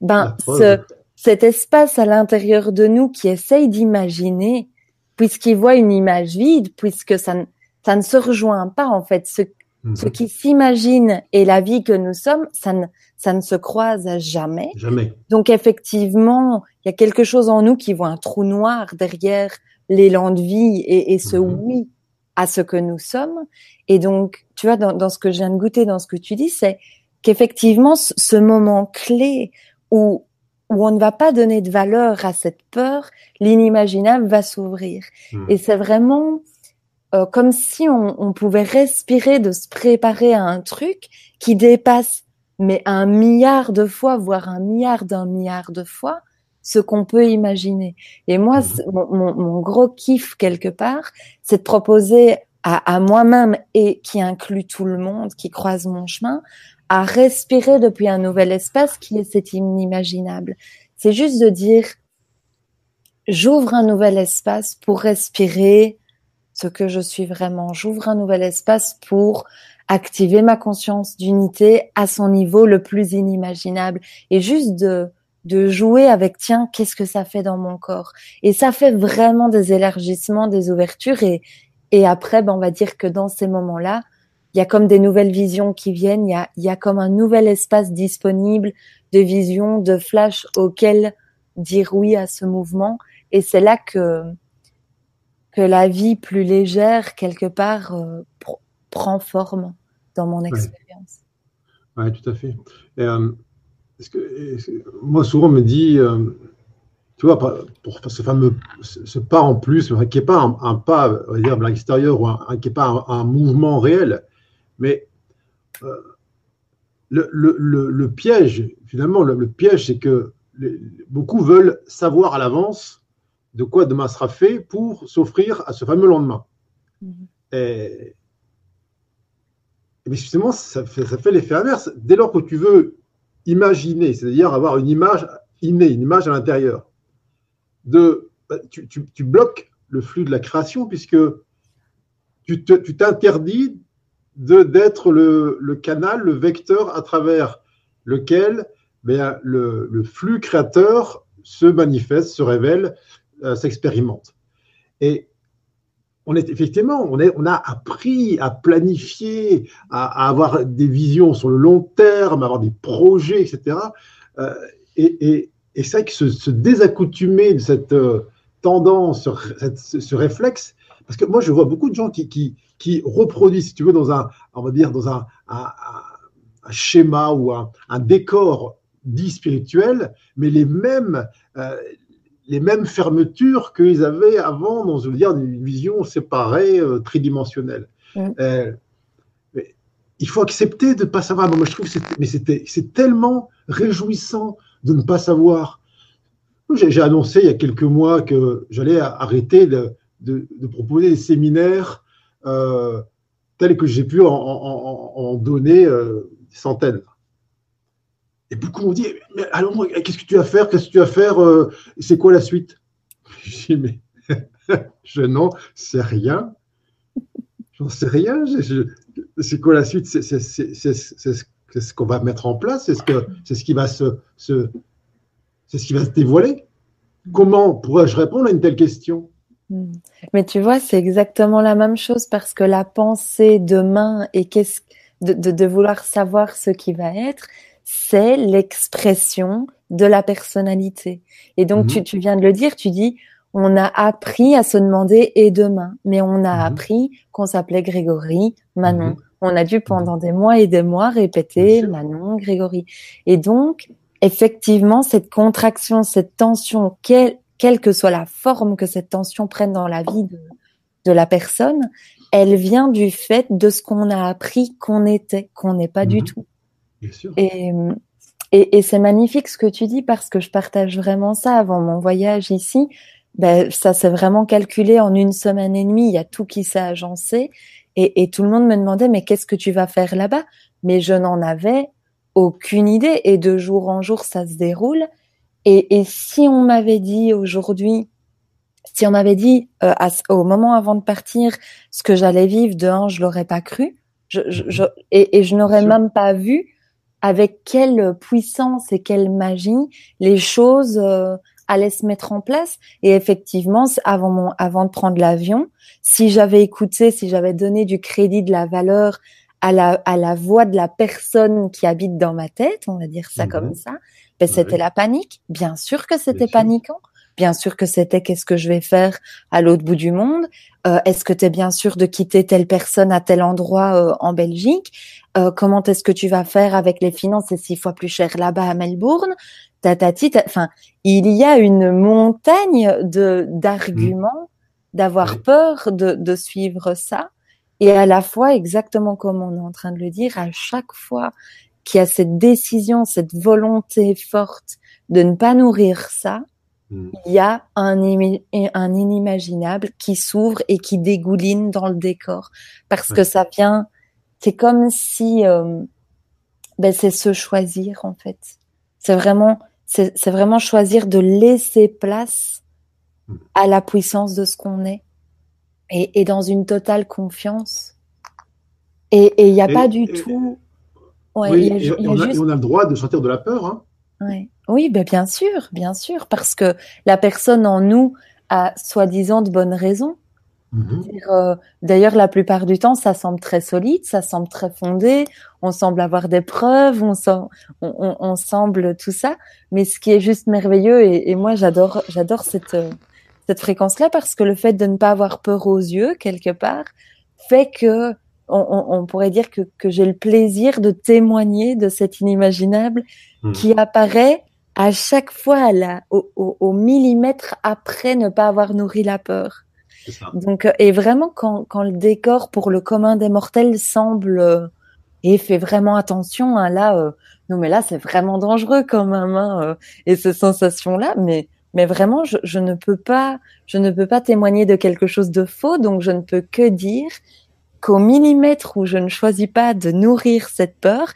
ben ce, cet espace à l'intérieur de nous qui essaye d'imaginer puisqu'il voit une image vide, puisque ça ne, ça ne se rejoint pas en fait. Ce, mhm. ce qui s'imagine et la vie que nous sommes, ça ne, ça ne se croise jamais. Jamais. Donc effectivement, il y a quelque chose en nous qui voit un trou noir derrière l'élan de vie et, et ce mhm. oui à ce que nous sommes. Et donc, tu vois, dans, dans, ce que je viens de goûter, dans ce que tu dis, c'est qu'effectivement, ce moment clé où où on ne va pas donner de valeur à cette peur, l'inimaginable va s'ouvrir. Hmm. Et c'est vraiment euh, comme si on, on, pouvait respirer de se préparer à un truc qui dépasse, mais un milliard de fois, voire un milliard d'un milliard de fois, ce qu'on peut imaginer. Et moi, hmm. mon, mon, gros kiff quelque part, c'est de proposer à, à moi-même et qui inclut tout le monde qui croise mon chemin, à respirer depuis un nouvel espace qui est cet inimaginable. C'est juste de dire, j'ouvre un nouvel espace pour respirer ce que je suis vraiment. J'ouvre un nouvel espace pour activer ma conscience d'unité à son niveau le plus inimaginable et juste de de jouer avec tiens qu'est-ce que ça fait dans mon corps? Et ça fait vraiment des élargissements des ouvertures et et après ben on va dire que dans ces moments-là il y a comme des nouvelles visions qui viennent, il y a, il y a comme un nouvel espace disponible de vision, de flash auquel dire oui à ce mouvement. Et c'est là que, que la vie plus légère, quelque part, euh, prend forme dans mon expérience. Oui, tout à fait. Euh, que, moi, souvent, on me dit, euh, tu vois, pour ce fameux ce pas en plus, qui n'est pas un, pas, on va dire, à l'extérieur ou un, qui n'est pas un, mouvement réel, mais euh, le, piège, finalement, le, piège, c'est que beaucoup veulent savoir à l'avance de quoi demain sera fait pour s'offrir à ce fameux lendemain. Mm-hmm. Et, mais justement, ça fait, ça fait l'effet inverse. Dès lors que tu veux imaginer, c'est-à-dire avoir une image innée, une image à l'intérieur, de bah, tu, tu, bloques le flux de la création puisque tu t'interdis d'être le, le, canal, le vecteur à travers lequel ben, le, le, flux créateur se manifeste, se révèle, euh, s'expérimente. Et on est effectivement, on, est, on a appris à planifier, à, avoir des visions sur le long terme, à avoir des projets, etc. Euh, et, c'est vrai que se, désaccoutumer de cette euh, tendance, ce, réflexe, parce que moi je vois beaucoup de gens qui, qui, reproduisent, si tu veux, dans un, on va dire, dans un, un, schéma ou un, décor dit spirituel, mais les mêmes, euh, les mêmes fermetures qu'ils avaient avant dans je veux dire, une vision séparée, euh, tridimensionnelle. Euh, il faut accepter de ne pas savoir. Moi, je trouve mais c'est tellement réjouissant de ne pas savoir. J'ai annoncé il y a quelques mois que j'allais arrêter de, de, proposer des séminaires euh, tels que j'ai pu en, donner des centaines. Et beaucoup m'ont dit, mais allons, qu'est-ce que tu vas faire? Qu'est-ce que tu vas faire euh, C'est quoi la suite? Je dis, mais je n'en sais rien. J'en sais rien. C'est quoi la suite? C'est ce qu'on va mettre en place C'est ce, que, ce c'est ce qui va se dévoiler. Comment pourrais-je répondre à une telle question? Hmm. Mais tu vois, c'est exactement la même chose parce que la pensée demain et qu'est-ce de, de, vouloir savoir ce qui va être, c'est l'expression de la personnalité. Et donc, tu, mhm. tu, viens de le dire, tu dis, on a appris à se demander et demain, mais on a mhm. appris qu'on s'appelait Grégory, Manon. Mhm. On a dû pendant des mois et des mois répéter Manon, Grégory. Et donc, effectivement, cette contraction, cette tension, quelle, quelle que soit la forme que cette tension prenne dans la vie de, de la personne, elle vient du fait de ce qu'on a appris qu'on était, qu'on n'est pas du tout. Et, et, et c'est magnifique ce que tu dis parce que je partage vraiment ça avant mon voyage ici. Ben, ça s'est vraiment calculé en une semaine et demie. Il y a tout qui s'est agencé et, et, tout le monde me demandait mais qu'est-ce que tu vas faire là-bas? Mais je n'en avais aucune idée et de jour en jour ça se déroule. Et, et si on m'avait dit aujourd'hui, si on m'avait dit euh, au moment avant de partir ce que j'allais vivre, de un, je l'aurais pas cru. Je, je, mhm. et, et, je n'aurais même pas vu avec quelle puissance et quelle magie les choses euh, allaient se mettre en place. Et effectivement, avant mon, avant de prendre l'avion, si j'avais écouté, si j'avais donné du crédit, de la valeur à la, à la voix de la personne qui habite dans ma tête, on va dire ça mhm. comme ça, ben, c'était la panique. Bien sûr que c'était paniquant. Bien sûr que c'était qu'est-ce que je vais faire à l'autre bout du monde. Euh, est-ce que tu es bien sûr de quitter telle personne à tel endroit euh, en Belgique? Euh, Comment est-ce que tu vas faire avec les finances? C'est six fois plus cher là-bas à Melbourne. Tatati, enfin, il y a une montagne de d'arguments, d'avoir peur de, de suivre ça, et à la fois exactement comme on est en train de le dire, à chaque fois qu'il y a cette décision, cette volonté forte de ne pas nourrir ça, Mm. il y a un, un inimaginable qui s'ouvre et qui dégouline dans le décor. Parce que ça vient c'est comme si euh, ben c'est se choisir en fait. C'est vraiment c'est vraiment choisir de laisser place mm. à la puissance de ce qu'on est. Et, et, dans une totale confiance. Et il n'y a pas du tout ouais, oui, y a, on, a, on, a, le droit de sortir de la peur hein. ouais. Oui, ben bien sûr, bien sûr, parce que la personne en nous a soi-disant de bonnes raisons. Mhm. Euh, d'ailleurs, la plupart du temps, ça semble très solide, ça semble très fondé, on semble avoir des preuves, on, on, semble tout ça. Mais ce qui est juste merveilleux, et, moi j'adore, j'adore cette, euh, cette fréquence-là, parce que le fait de ne pas avoir peur aux yeux, quelque part, fait que on, pourrait dire que, que j'ai le plaisir de témoigner de cet inimaginable mhm. qui apparaît à chaque fois là, au, au, millimètre après ne pas avoir nourri la peur. Ça. Donc, euh, et vraiment quand, quand le décor pour le commun des mortels semble euh, et fait vraiment attention, hein, là, euh, non mais là c'est vraiment dangereux quand même, hein, et ces sensations là, mais mais vraiment je, je ne peux pas, je ne peux pas témoigner de quelque chose de faux, donc je ne peux que dire qu'au millimètre où je ne choisis pas de nourrir cette peur,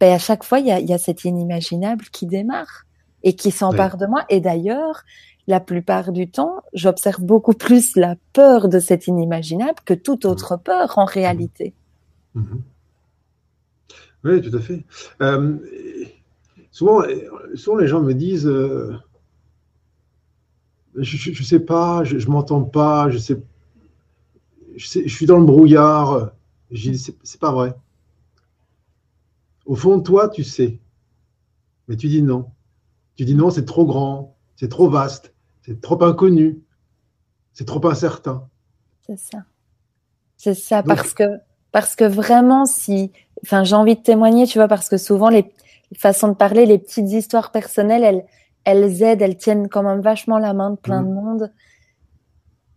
ben à chaque fois il y a, y a cet inimaginable qui démarre et qui s'empare de moi. Et d'ailleurs, la plupart du temps, j'observe beaucoup plus la peur de cet inimaginable que toute mmh. autre peur en réalité. Mmh. Oui, tout à fait. Euh, souvent, souvent, les gens me disent euh, Je ne sais pas, je ne m'entends pas, je, sais, je, suis dans le brouillard. C'est pas vrai. Au fond de toi, tu sais. Mais tu dis non. Tu dis non, c'est trop grand, c'est trop vaste, c'est trop inconnu, c'est trop incertain. C'est ça. C'est ça, parce que parce que vraiment, si, enfin, j'ai envie de témoigner, tu vois, parce que souvent les façons de parler, les petites histoires personnelles, elles, elles aident, elles tiennent quand même vachement la main de plein de mmh. monde.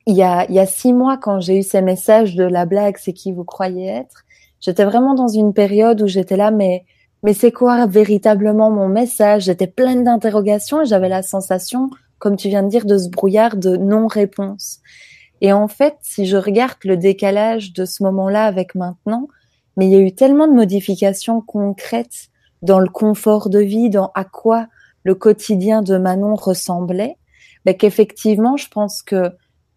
Il y a, y a six mois, quand j'ai eu ces messages de la blague, c'est qui vous croyez être, j'étais vraiment dans une période où j'étais là, mais mais c'est quoi véritablement mon message? J'étais pleine d'interrogations et j'avais la sensation, comme tu viens de dire, de ce brouillard de non-réponse. Et en fait, si je regarde le décalage de ce moment-là avec maintenant, mais il y a eu tellement de modifications concrètes dans le confort de vie, dans à quoi le quotidien de Manon ressemblait, ben qu'effectivement, je pense que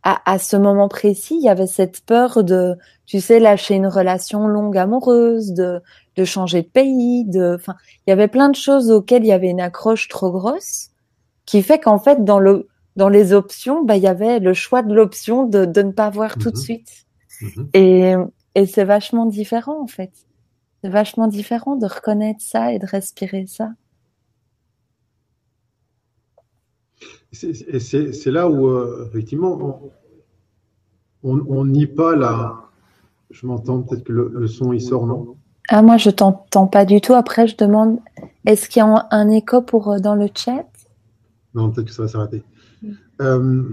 à, à, ce moment précis, il y avait cette peur de, tu sais, lâcher une relation longue amoureuse, de de changer de pays, de, enfin, il y avait plein de choses auxquelles il y avait une accroche trop grosse, qui fait qu'en fait, dans le, dans les options, bah, il y avait le choix de l'option de, de ne pas voir tout de mhm. suite. Mhm. Et, et c'est vachement différent, en fait. C'est vachement différent de reconnaître ça et de respirer ça. C'est là où, euh, effectivement, on nie pas la. Je m'entends, peut-être que le, le, son il sort, non? Ah, moi, je t'entends pas du tout. Après, je demande, est-ce qu'il y a un, écho pour euh, dans le chat? Non, peut-être que ça va s'arrêter. Il euh,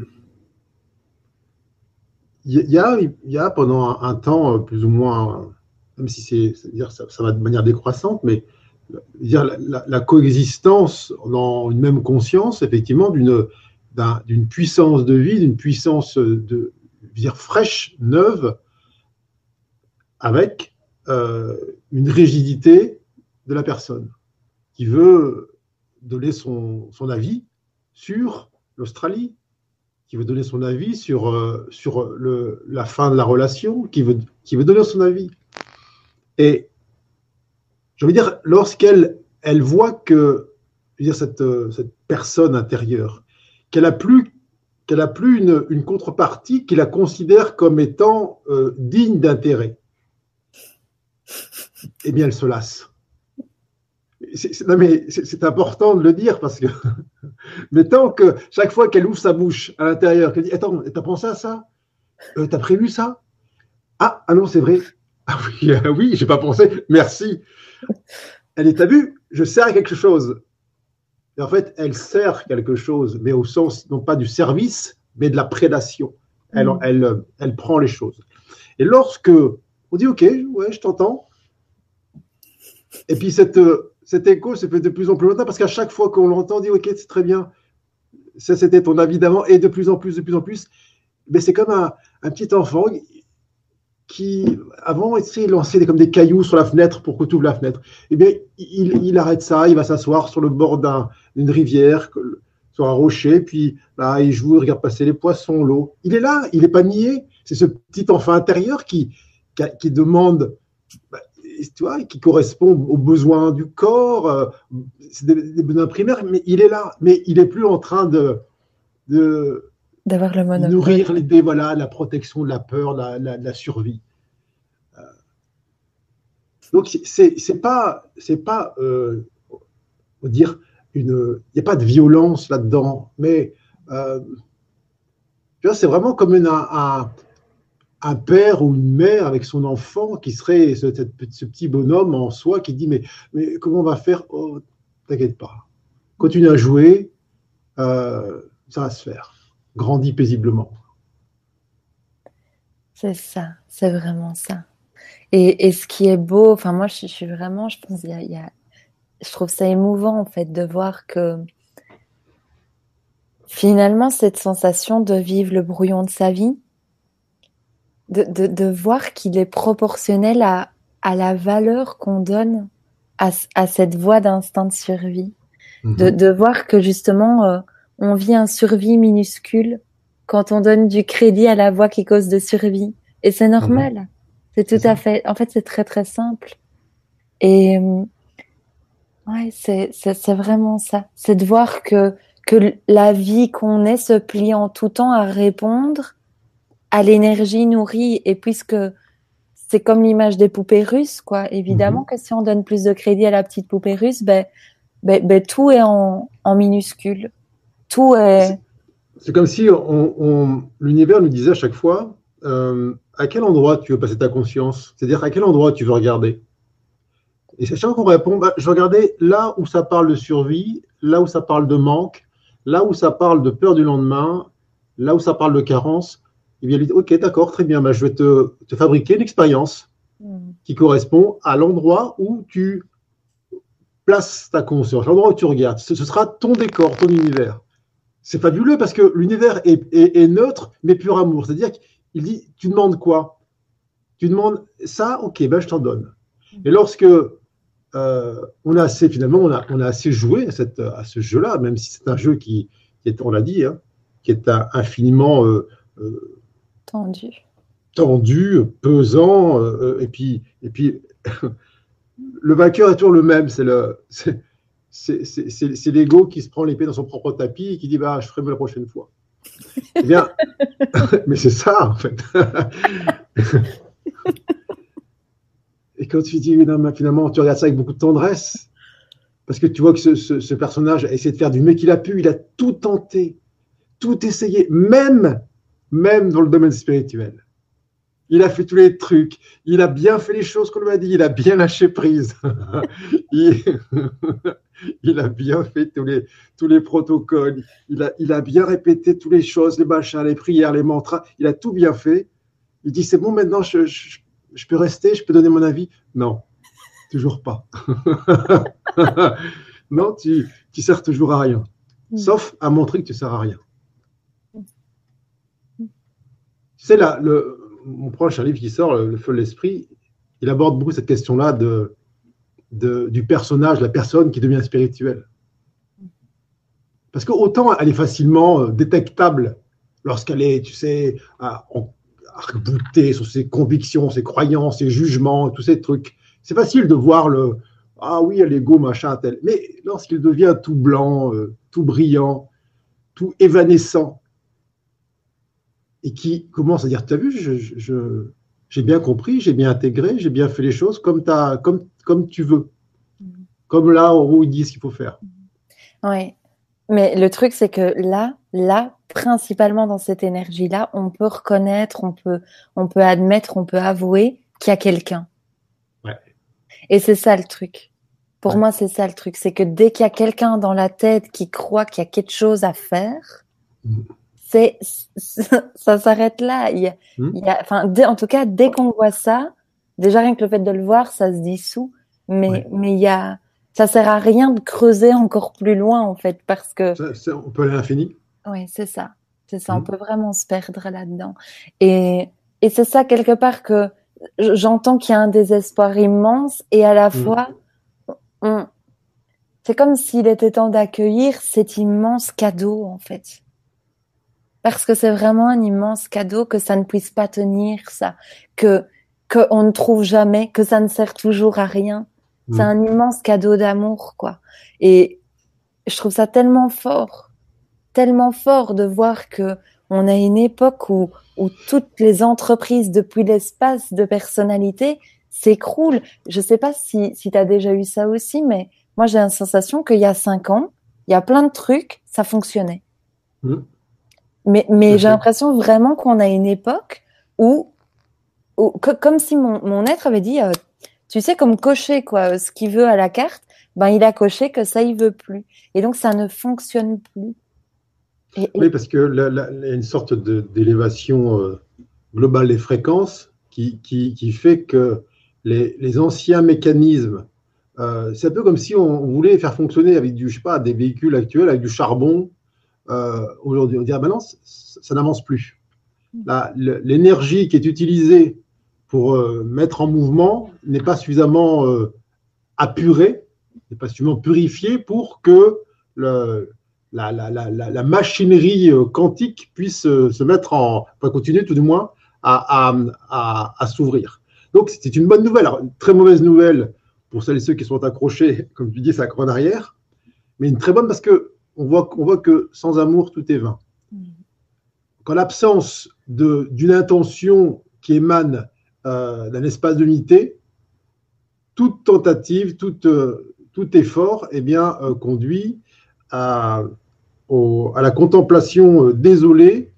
y, a, y a pendant un, temps, plus ou moins, même si c'est, ça, va de manière décroissante, mais la, coexistence dans une même conscience, effectivement, d'une, d'une puissance de vie, d'une puissance de dire fraîche, neuve, avec euh, une rigidité de la personne qui veut donner son, son avis sur l'Australie, qui veut donner son avis sur, euh, sur le, la fin de la relation, qui veut, qui veut donner son avis. Et je veux dire, lorsqu'elle elle voit que veux dire, cette, cette personne intérieure, qu'elle a plus, qu'elle a plus une, contrepartie qui la considère comme étant euh, digne d'intérêt, eh bien, elle se lasse. Non, mais c'est important de le dire parce que, mais tant que chaque fois qu'elle ouvre sa bouche à l'intérieur, qu'elle dit Attends, t'as pensé à ça? Euh, T'as prévu ça? Ah, ah non, c'est vrai. Ah oui, ah oui, j'ai pas pensé. Merci. Elle est, à vue, je sers quelque chose. Et en fait, elle sert quelque chose, mais au sens non pas du service, mais de la prédation. Elle, mm. elle, elle prend les choses. Et lorsque on dit Ok, ouais, je t'entends, et puis cette, cet écho se fait de plus en plus longtemps parce qu'à chaque fois qu'on l'entend, on dit Ok, c'est très bien, ça c'était ton avis d'avant, et de plus en plus, de plus en plus. Mais c'est comme un, un, petit enfant qui, avant, il lançait comme des cailloux sur la fenêtre pour que tu ouvres la fenêtre. Eh bien, il, arrête ça, il va s'asseoir sur le bord d'une rivière, sur un rocher, puis là, il joue, il regarde passer les poissons, l'eau. Il est là, il n'est pas nié. C'est ce petit enfant intérieur qui, qui, demande bah, tu vois, qui correspond aux besoins du corps, euh, c'est des, besoins primaires, mais il est là, mais il n'est plus en train de, de d'avoir le nourrir l'idée, voilà, la protection, la peur, la, survie. Euh, donc c'est pas c'est pas euh, dire il n'y a pas de violence là-dedans, mais euh, c'est vraiment comme un, père ou une mère avec son enfant qui serait ce, petit bonhomme en soi qui dit mais, comment on va faire? Oh, T'inquiète pas. Continue à jouer, ça va se faire. Grandis paisiblement. C'est ça, c'est vraiment ça. Et, ce qui est beau, enfin moi je, suis vraiment, je pense, il je trouve ça émouvant en fait de voir que finalement cette sensation de vivre le brouillon de sa vie, de, de, voir qu'il est proportionnel à, à la valeur qu'on donne à, à, cette voie d'instinct de survie. de, mhm. de, voir que justement, euh, on vit un survie minuscule quand on donne du crédit à la voix qui cause de survie. Et c'est normal. Mhm. C'est tout à fait. En fait, c'est très très simple. Et euh, ouais, c'est c'est vraiment ça. C'est de voir que que la vie qu'on est se plie en tout temps à répondre à l'énergie nourrie. Et puisque c'est comme l'image des poupées russes, quoi. Évidemment mhm. que si on donne plus de crédit à la petite poupée russe, ben, ben, ben tout est en, en minuscule. Tout est. C'est comme si on, l'univers nous disait à chaque fois euh, à quel endroit tu veux passer ta conscience? C'est-à-dire à quel endroit tu veux regarder? Et chaque fois qu'on répond, bah, je vais regarder là où ça parle de survie, là où ça parle de manque, là où ça parle de peur du lendemain, là où ça parle de carence. Et bien, il dit, OK, d'accord, très bien, bah, je vais te, te fabriquer l'expérience hmm. qui correspond à l'endroit où tu places ta conscience, l'endroit où tu regardes. Ce, sera ton décor, ton univers. C'est fabuleux parce que l'univers est, neutre, mais pur amour. C'est-à-dire qu'il dit, tu demandes quoi? Tu demandes ça, ok, ben je t'en donne. Et lorsque euh, on a assez, finalement, on a, on a assez joué à, cette, à ce jeu-là, même si c'est un jeu qui, est, on l'a dit, hein, qui est infiniment euh, euh, tendu. tendu, pesant, et puis, et puis le vainqueur est toujours le même. C'est le, c'est l'ego qui se prend l'épée dans son propre tapis et qui dit bah je ferai mieux la prochaine fois. Eh bien, mais c'est ça en fait. et quand tu dis finalement tu regardes ça avec beaucoup de tendresse parce que tu vois que ce, ce personnage a essayé de faire du mieux qu'il a pu, il a tout tenté, tout essayé, même même dans le domaine spirituel. Il a fait tous les trucs. Il a bien fait les choses qu'on lui a dit. Il a bien lâché prise. il, a bien fait tous les, tous les protocoles. Il a, il a bien répété toutes les choses, les machins, les prières, les mantras. Il a tout bien fait. Il dit c'est bon, maintenant je, je, peux rester, je peux donner mon avis. Non, toujours pas. non, tu, tu sers toujours à rien. Mm. Sauf à montrer que tu sers à rien. C'est là, le, mon proche, un livre qui sort, Le feu de l'esprit, il aborde beaucoup cette question-là de, du personnage, la personne qui devient spirituelle. Parce qu'autant elle est facilement euh, détectable lorsqu'elle est, tu sais, arc-boutée sur ses convictions, ses croyances, ses jugements, tous ces trucs. C'est facile de voir le ah oui, elle est go, machin, tel. Mais lorsqu'il devient tout blanc, euh, tout brillant, tout évanescent, et qui commence à dire, tu as vu, j'ai bien compris, j'ai bien intégré, j'ai bien fait les choses comme, as, comme, comme tu veux. Comme là, où ils disent qu'il faut faire. Oui. Mais le truc, c'est que là, là, principalement dans cette énergie-là, on peut reconnaître, on peut, on peut admettre, on peut avouer qu'il y a quelqu'un. Ouais. Et c'est ça le truc. Pour moi, c'est ça le truc. C'est que dès qu'il y a quelqu'un dans la tête qui croit qu'il y a quelque chose à faire, mm c'est ça s'arrête là. Il y a, il y a, enfin, en tout cas, dès qu'on voit ça, déjà rien que le fait de le voir, ça se dissout. Mais mais il y a, ça sert à rien de creuser encore plus loin en fait, parce que on peut aller à l'infini. Oui, c'est ça, c'est ça. On hmm. peut vraiment se perdre là-dedans. Et et c'est ça quelque part que j'entends qu'il y a un désespoir immense et à la hmm. fois c'est comme s'il était temps d'accueillir cet immense cadeau en fait parce que c'est vraiment un immense cadeau que ça ne puisse pas tenir ça, que qu'on ne trouve jamais, que ça ne sert toujours à rien. C'est mm. un immense cadeau d'amour, quoi. Et je trouve ça tellement fort, tellement fort de voir que on a une époque où, où toutes les entreprises depuis l'espace de personnalité s'écroulent. Je sais pas si, si tu as déjà eu ça aussi, mais moi j'ai la sensation qu'il y a cinq ans, il y a plein de trucs, ça fonctionnait. Mm. Mais, mais j'ai l'impression vraiment qu'on a une époque où, comme si mon, mon, être avait dit, euh, tu sais, comme cocher quoi, ce qu'il veut à la carte, ben il a coché que ça il veut plus, et donc ça ne fonctionne plus. Oui, parce que il y a une sorte d'élévation euh, globale des fréquences qui, qui, qui fait que les, les anciens mécanismes, euh, c'est un peu comme si on, voulait faire fonctionner avec du, je sais pas, des véhicules actuels avec du charbon euh, aujourd'hui. On dirait, ben non, ça, n'avance plus. L'énergie qui est utilisée pour euh, mettre en mouvement n'est pas suffisamment euh, apurée, n'est pas suffisamment purifiée pour que le, la, la, machinerie quantique puisse se mettre en, pas continuer tout du moins, à, à, s'ouvrir. Donc c'est une bonne nouvelle. Alors, une très mauvaise nouvelle pour celles et ceux qui sont accrochés, comme tu dis, ça en arrière, mais une très bonne parce que on voit, on voit que sans amour, tout est vain. Qu'en l'absence d'une intention qui émane euh, d'un espace d'unité, toute tentative, tout, euh, tout effort eh bien, euh, conduit à, à, la contemplation désolée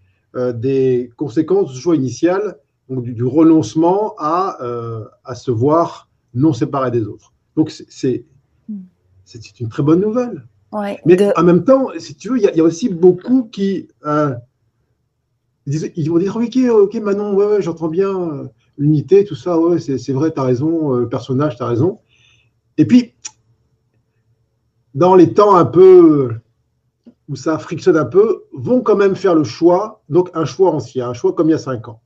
des conséquences du choix initial, donc du, renoncement à, à se voir non séparé des autres. Donc c'est une très bonne nouvelle. Mais en même temps, si tu veux, il y, a aussi beaucoup qui ils, vont dire ok, ok, Manon, ouais, ouais j'entends bien l'unité, tout ça, ouais, c'est vrai, tu as raison, le personnage, tu as raison. Et puis, dans les temps un peu où ça frictionne un peu, vont quand même faire le choix, donc un choix ancien, un choix comme il y a cinq ans.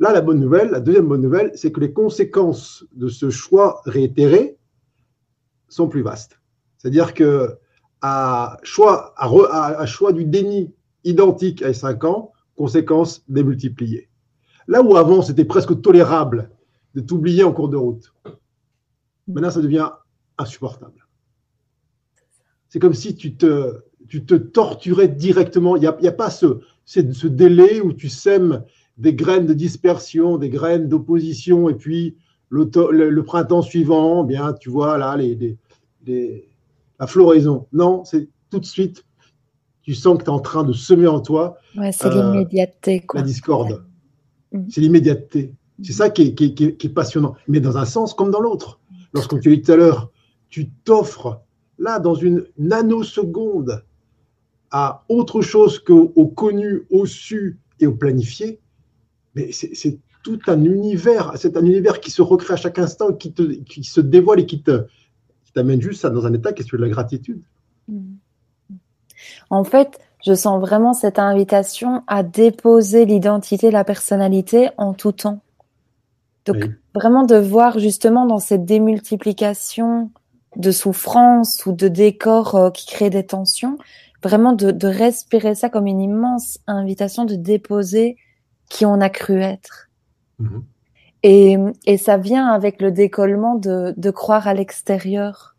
Là, la bonne nouvelle, la deuxième bonne nouvelle, c'est que les conséquences de ce choix réitéré sont plus vastes. C'est-à-dire que à choix, à, choix du déni identique à 5 ans, conséquences démultipliées. Là où avant c'était presque tolérable de t'oublier en cours de route, maintenant ça devient insupportable. C'est comme si tu te, tu te torturais directement. Il n'y a, a, pas ce, ce délai où tu sèmes des graines de dispersion, des graines d'opposition, et puis le, le, printemps suivant, eh bien, tu vois là les, les, la floraison. Non, c'est tout de suite, tu sens que tu es en train de semer en toi. Ouais, c'est euh, l'immédiateté. La discorde. Mm. C'est l'immédiateté. C'est ça qui est, qui, qui est, passionnant. Mais dans un sens comme dans l'autre. Lorsqu'on tu as dit tout à l'heure, tu t'offres là, dans une nanoseconde, à autre chose qu'au connu, au su et au planifié, mais c'est tout un univers, c'est un univers qui se recrée à chaque instant, qui, te, qui se dévoile et qui t'amène juste dans un état qui est celui de la gratitude. En fait, je sens vraiment cette invitation à déposer l'identité, la personnalité en tout temps. Donc vraiment de voir justement dans cette démultiplication de souffrances ou de décors euh, qui créent des tensions, vraiment de, de, respirer ça comme une immense invitation de déposer qui on a cru être. Mhm. Et, et, ça vient avec le décollement de, de croire à l'extérieur.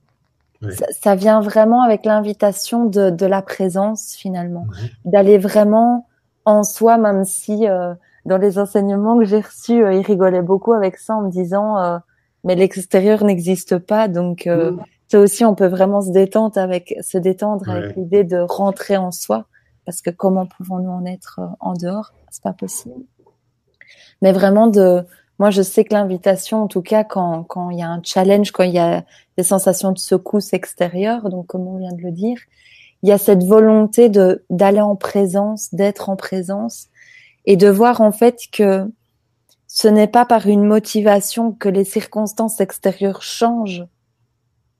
Ça, ça, vient vraiment avec l'invitation de, de, la présence finalement, d'aller vraiment en soi, même si euh, dans les enseignements que j'ai reçus, euh, ils rigolaient beaucoup avec ça en me disant euh, mais l'extérieur n'existe pas, donc euh, ça aussi on peut vraiment se détendre avec se détendre avec l'idée de rentrer en soi, parce que comment pouvons-nous en être en dehors? C'est pas possible mais vraiment de moi je sais que l'invitation en tout cas quand quand il y a un challenge quand il y a des sensations de secousse extérieure donc comme on vient de le dire il y a cette volonté de d'aller en présence d'être en présence et de voir en fait que ce n'est pas par une motivation que les circonstances extérieures changent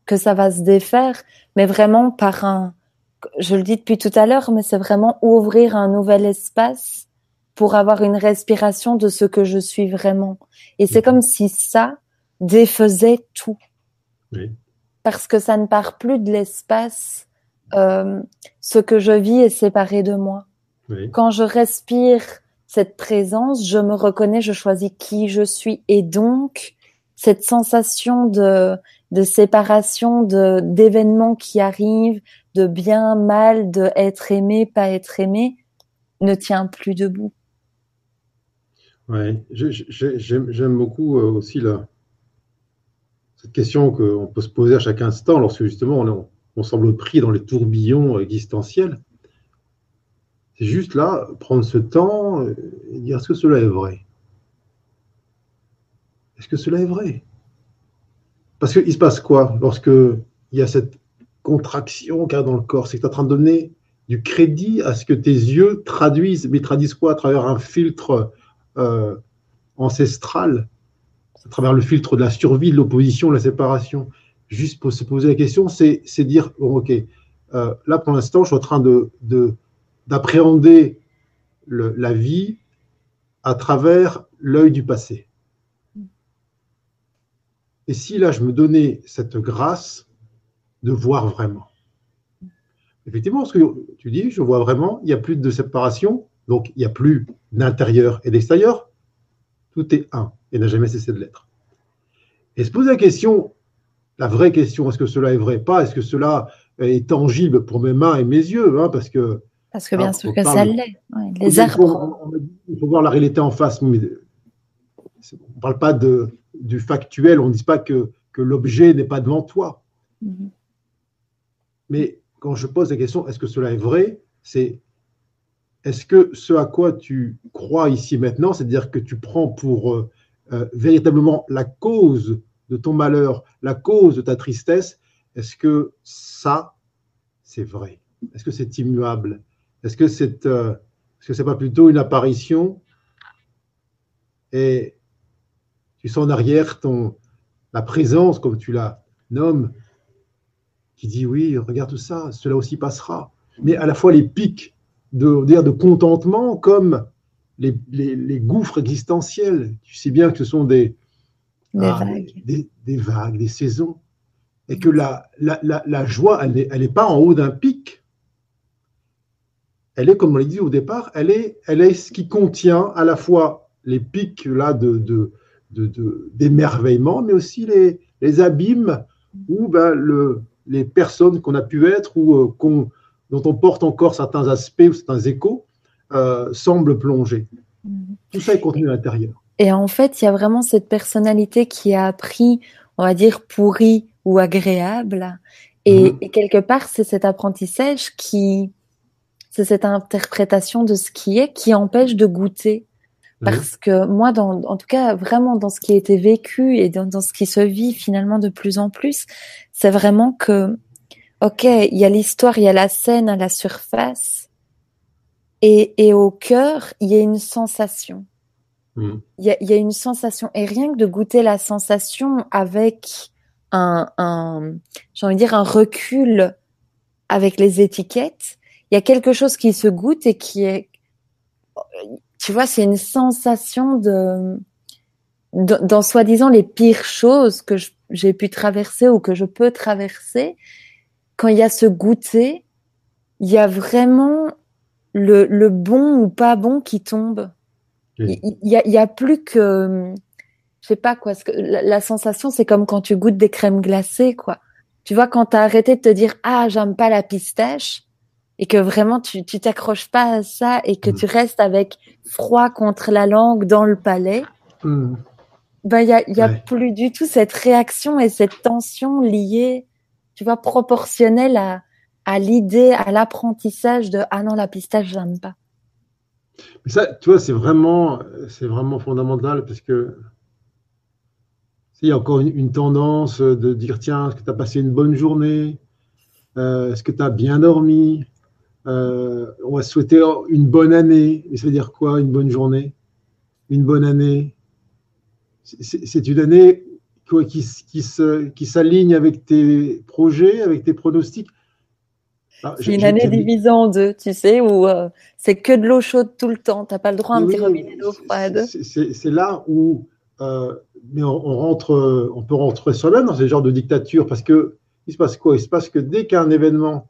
que ça va se défaire mais vraiment par un je le dis depuis tout à l'heure mais c'est vraiment ouvrir un nouvel espace pour avoir une respiration de ce que je suis vraiment. Et c'est comme si ça défaisait tout. Parce que ça ne part plus de l'espace. Euh, ce que je vis est séparé de moi. Quand je respire cette présence, je me reconnais, je choisis qui je suis. Et donc, cette sensation de, de séparation, de d'événements qui arrivent, de bien, mal, de être aimé, pas être aimé, ne tient plus debout. Oui, j'aime beaucoup euh, aussi la, question qu'on peut se poser à chaque instant lorsque justement on, semble pris dans les tourbillons existentiels. C'est juste là, prendre ce temps et dire est-ce que cela est vrai? Est-ce que cela est vrai? Parce qu'il se passe quoi lorsque il y a cette contraction qu'il y a dans le corps? C'est que tu es en train de donner du crédit à ce que tes yeux traduisent, mais traduisent quoi? À travers un filtre euh, ancestrale, à travers le filtre de la survie, de l'opposition, de la séparation. Juste pour se poser la question, c'est dire, ok, euh, là pour l'instant, je suis en train de d'appréhender la vie à travers l'œil du passé. Et si là, je me donnais cette grâce de voir vraiment, effectivement, ce que tu dis, je vois vraiment, il n'y a plus de séparation, donc il n'y a plus d'intérieur et d'extérieur. Tout est un et n'a jamais cessé de l'être. Et se poser la question, la vraie question, est-ce que cela est vrai? Pas est-ce que cela est tangible pour mes mains et mes yeux hein, Parce que. Parce que bien sûr que ça l'est. les arbres. Il faut, voir la réalité en face. on ne parle pas de, du factuel, on ne dit pas que, que l'objet n'est pas devant toi. Mhm. Mais quand je pose la question, est-ce que cela est vrai? C'est est-ce que ce à quoi tu crois ici maintenant, c'est-à-dire que tu prends pour euh, véritablement la cause de ton malheur, la cause de ta tristesse, est-ce que ça, c'est vrai? Est-ce que c'est immuable? Est-ce que c'est euh, est -ce c'est pas plutôt une apparition? Et tu sens en arrière ton, la présence, comme tu la nommes, qui dit oui, regarde tout ça, cela aussi passera. Mais à la fois les pics de, de contentement comme les, les, gouffres existentiels. Tu sais bien que ce sont des, ah, vagues. Des, vagues, des saisons. Et que la, la, la, joie, elle n'est elle est pas en haut d'un pic. Elle est, comme on l'a dit au départ, elle est, elle est ce qui contient à la fois les pics là de, de, d'émerveillement, mais aussi les, les abîmes où ben, le, les personnes qu'on a pu être ou euh, dont on porte encore certains aspects ou certains échos euh, semblent plonger. Mhm. Tout ça est contenu à l'intérieur. Et en fait, il y a vraiment cette personnalité qui a appris, on va dire, pourri ou agréable. Et, mhm. quelque part, c'est cet apprentissage qui, c'est cette interprétation de ce qui est qui empêche de goûter. Parce que moi, dans, en tout cas, vraiment dans ce qui a été vécu et dans, dans ce qui se vit finalement de plus en plus, c'est vraiment que, ok, il y a l'histoire, il y a la scène à la surface, et, et au cœur, il y a une sensation. Mm. Il y, a, y, a, une sensation, et rien que de goûter la sensation avec un, un j'ai envie de dire, un recul avec les étiquettes, il y a quelque chose qui se goûte et qui est tu vois, c'est une sensation de, dans soi-disant les pires choses que j'ai pu traverser ou que je peux traverser, quand il y a ce goûter, il y a vraiment le, le bon ou pas bon qui tombe. Il, y a, y a plus que, je sais pas quoi, que la, la sensation, c'est comme quand tu goûtes des crèmes glacées, quoi. Tu vois, quand t'as arrêté de te dire, ah, j'aime pas la pistache, et que vraiment tu tu t'accroches pas à ça et que mm. tu restes avec froid contre la langue dans le palais, mm. ben il y a, y a plus du tout cette réaction et cette tension liée, tu vois, proportionnelle à à l'idée, à l'apprentissage de ah non la pistache j'aime pas. Mais ça, tu vois, c'est vraiment c'est vraiment fondamental parce que il y a encore une, tendance de dire tiens, est-ce que tu as passé une bonne journée? Euh, Est-ce que tu as bien dormi? Euh, on va souhaiter une bonne année. Et ça veut dire quoi, une bonne journée? Une bonne année? C'est une année qui, qui s'aligne avec tes projets, avec tes pronostics ah, c'est une année divisée en deux, tu sais, où euh, c'est que de l'eau chaude tout le temps. Tu n'as pas le droit à un petit robinet d'eau froide. C'est là où euh, mais on, rentre, on peut rentrer soi-même dans ce genre de dictature parce que il se passe quoi? Il se passe que dès qu'un événement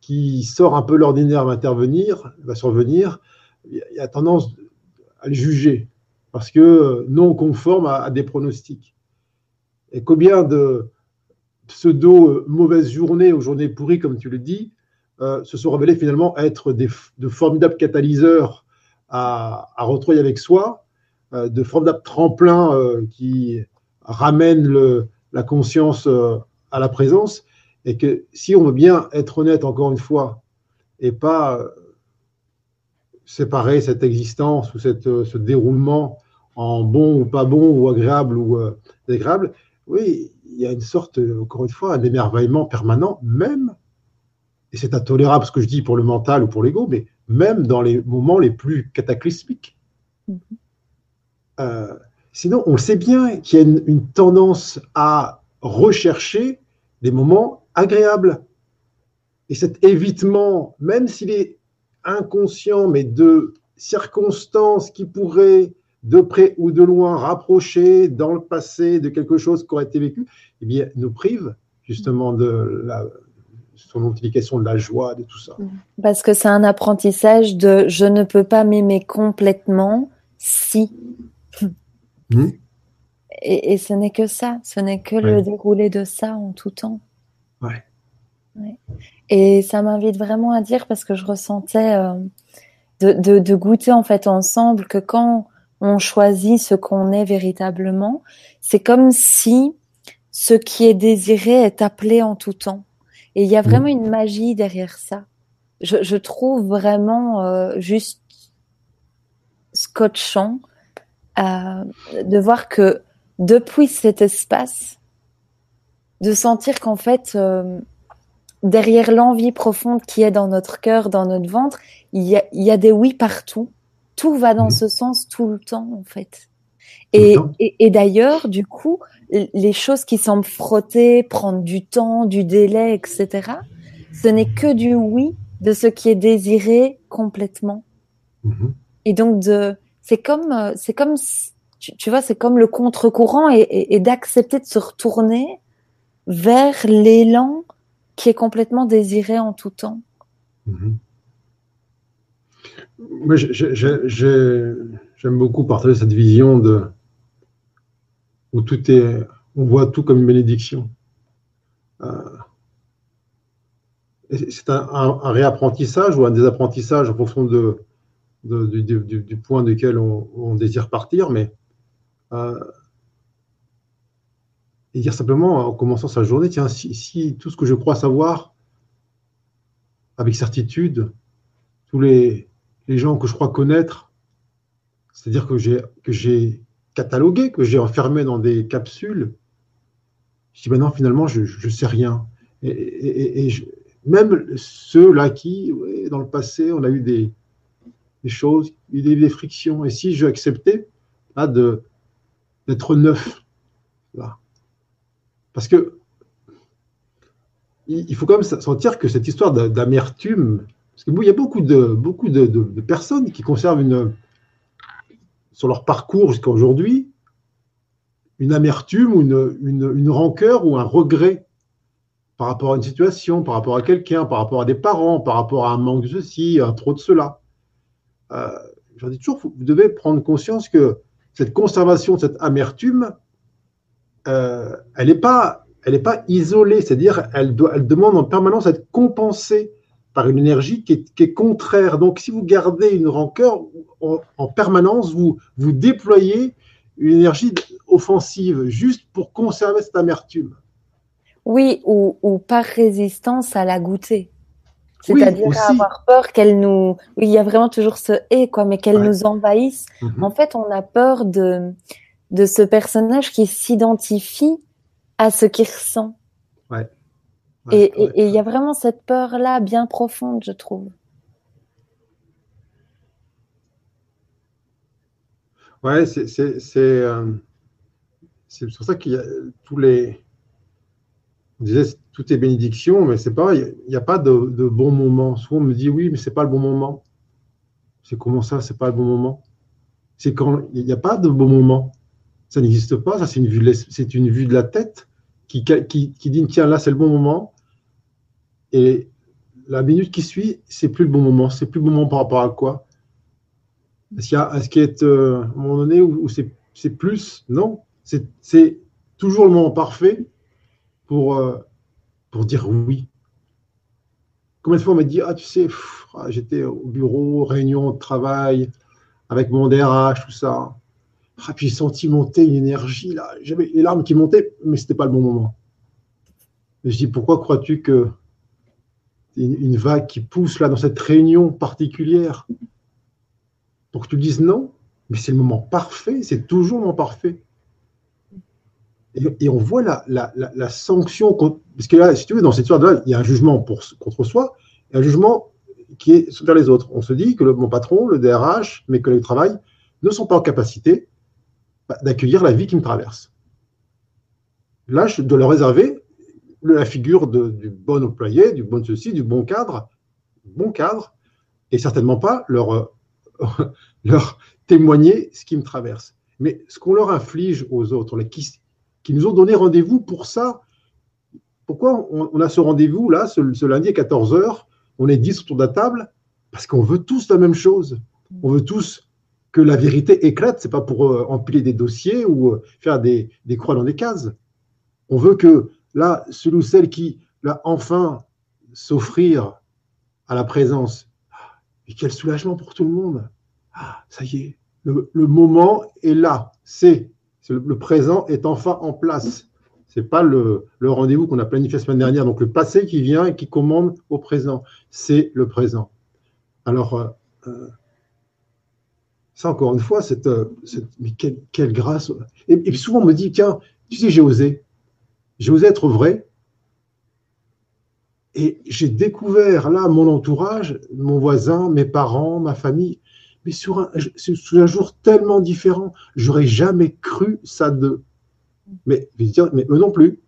qui sort un peu l'ordinaire va intervenir, va survenir, il y a tendance à le juger parce que non conforme à, des pronostics. Et combien de pseudo mauvaises journées ou journées pourries, comme tu le dis, euh, se sont révélées finalement être des, de formidables catalyseurs à, à retrouver avec soi, euh, de formidables tremplins euh, qui ramènent le, la conscience à la présence. Et que si on veut bien être honnête encore une fois et pas euh, séparer cette existence ou cette, euh, ce déroulement en bon ou pas bon ou agréable ou euh, désagréable, oui, y a une sorte, encore une fois, un émerveillement permanent, même, et c'est intolérable ce que je dis pour le mental ou pour l'ego, mais même dans les moments les plus cataclysmiques. Mm-hmm. sinon, on sait bien qu'il y a une, une tendance à rechercher des moments agréable. Et cet évitement, même s'il est inconscient, mais de circonstances qui pourraient de près ou de loin rapprocher dans le passé de quelque chose qui aurait été vécu, eh bien, nous prive justement de la, son amplification de la joie, de tout ça. Parce que c'est un apprentissage de je ne peux pas m'aimer complètement si. Hmm. Et, ce n'est que ça, ce n'est que le déroulé de ça en tout temps. Ouais. Et ça m'invite vraiment à dire parce que je ressentais euh, de, de, goûter en fait ensemble que quand on choisit ce qu'on est véritablement, c'est comme si ce qui est désiré est appelé en tout temps. Et il y a vraiment mm. une magie derrière ça. Je, je trouve vraiment euh, juste scotchant euh, de voir que depuis cet espace, de sentir qu'en fait, euh, derrière l'envie profonde qui est dans notre cœur, dans notre ventre, il y a, il y a des oui partout. Tout va dans mm. ce sens tout le temps, en fait. Et, et, et d'ailleurs, du coup, les choses qui semblent frotter, prendre du temps, du délai, etc., ce n'est que du oui de ce qui est désiré complètement. Mm-hmm. Et donc, de, c'est comme, euh, c'est comme, tu, vois, c'est comme le contre-courant et, et, d'accepter de se retourner vers l'élan qui est complètement désiré en tout temps. Mm-hmm. Moi, j'aime beaucoup partager cette vision de où tout est, on voit tout comme une bénédiction. Euh, c'est un, réapprentissage ou un désapprentissage en fonction de, du, point duquel on, désire partir, mais euh, dire simplement en commençant sa journée, tiens, si, tout ce que je crois savoir avec certitude, tous les, les gens que je crois connaître, c'est-à-dire que j'ai catalogué, que j'ai enfermé dans des capsules. Je dis, maintenant, finalement, je ne sais rien. Et, même ceux-là qui, dans le passé, on a eu des, choses, des, des frictions. Et si je acceptais d'être neuf, là. parce que il faut quand même sentir que cette histoire d'amertume, parce que il y a beaucoup de, beaucoup de personnes qui conservent une, sur leur parcours jusqu'à aujourd'hui, une amertume ou une, une, rancœur ou un regret par rapport à une situation, par rapport à quelqu'un, par rapport à des parents, par rapport à un manque de ceci, un trop de cela. Euh, J'en dis toujours, vous devez prendre conscience que cette conservation cette amertume, euh, elle n'est pas, pas isolée, c'est-à-dire elle, elle demande en permanence à être compensée par une énergie qui est, contraire. Donc, si vous gardez une rancœur en, permanence, vous, vous déployez une énergie offensive juste pour conserver cette amertume. Oui, ou, par résistance à la goûter. C'est-à-dire avoir peur qu'elle nous. Oui, il y a vraiment toujours ce et quoi, mais qu'elle nous envahisse. Mhm. En fait, on a peur de de ce personnage qui s'identifie à ce qu'il ressent. Ouais et il y a vraiment cette peur-là bien profonde, je trouve. Ouais, c'est euh, pour ça qu'il y a tous les. On disait tout est bénédiction, mais c'est pas, il n'y a, pas de, de bon moment. Souvent on me dit oui, mais c'est pas le bon moment. C'est comment ça, c'est pas le bon moment? C'est quand il n'y a pas de bon moment. Ça n'existe pas. Ça, c'est une vue, une vue de la tête qui, qui, qui dit tiens là c'est le bon moment et la minute qui suit, c'est plus le bon moment. C'est plus le bon moment par rapport à quoi? Est-ce qu'il y a, ce qu'il est euh, un moment donné où, c'est, plus? Non. C'est, toujours le moment parfait pour, euh, pour dire oui. Combien de fois on m'a dit Ah, tu sais, ah, j'étais au bureau, réunion de travail, avec mon DRH, tout ça. Ah, puis j'ai senti monter une énergie, là. J'avais les larmes qui montaient, mais ce n'était pas le bon moment. Et je dis Pourquoi crois-tu que une, vague qui pousse là dans cette réunion particulière pour que tu dises non, mais c'est le moment parfait, c'est toujours le moment parfait. Et, on voit la, la, sanction, parce que là, si tu veux, dans cette histoire-là, il y a un jugement pour, contre soi un jugement qui est vers les autres. On se dit que mon patron, le DRH, mes collègues de travail ne sont pas en capacité d'accueillir la vie qui me traverse. Là, je dois leur réserver la figure du bon employé, du bon ceci, du bon cadre, bon cadre, et certainement pas leur, euh, témoigner ce qui me traverse. Mais ce qu'on leur inflige aux autres, qui, qui nous ont donné rendez-vous pour ça, pourquoi on, a ce rendez-vous là, ce, lundi à 14h, on est 10 autour de la table? Parce qu'on veut tous la même chose. On veut tous que la vérité éclate. C'est pas pour euh, empiler des dossiers ou euh, faire des, croix dans des cases. On veut que là, celui ou celle qui va enfin s'offrir à la présence, et quel soulagement pour tout le monde. Ah, ça y est, le, moment est là. C'est le présent est enfin en place. C'est pas le, rendez-vous qu'on a planifié la semaine dernière, donc le passé qui vient et qui commande au présent. C'est le présent. Alors, euh, ça encore une fois, cette, euh, mais quelle, grâce. Et, puis souvent on me dit, tiens, tu sais, j'ai osé. J'ai osé être vrai. Et j'ai découvert là mon entourage, mon voisin, mes parents, ma famille, mais sur un, sur un jour tellement différent. J'aurais jamais cru ça d'eux. Mais, mais eux non plus.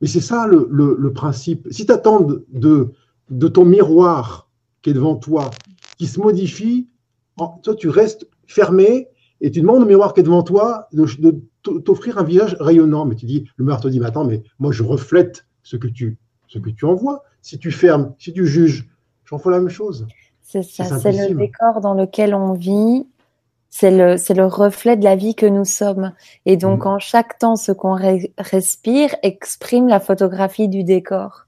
Mais c'est ça le, principe. Si tu attends de, de, ton miroir qui est devant toi, qui se modifie, toi tu restes fermé et tu demandes au miroir qui est devant toi de, t'offrir un visage rayonnant. Mais tu dis, le miroir te dit, mais attends, mais moi je reflète ce que tu, ce que tu envoies. Si tu fermes, si tu juges, j'en fais la même chose. C'est ça, c'est le décor dans lequel on vit c'est le, c'est le reflet de la vie que nous sommes. Et donc, mmh. en chaque temps, ce qu'on respire exprime la photographie du décor.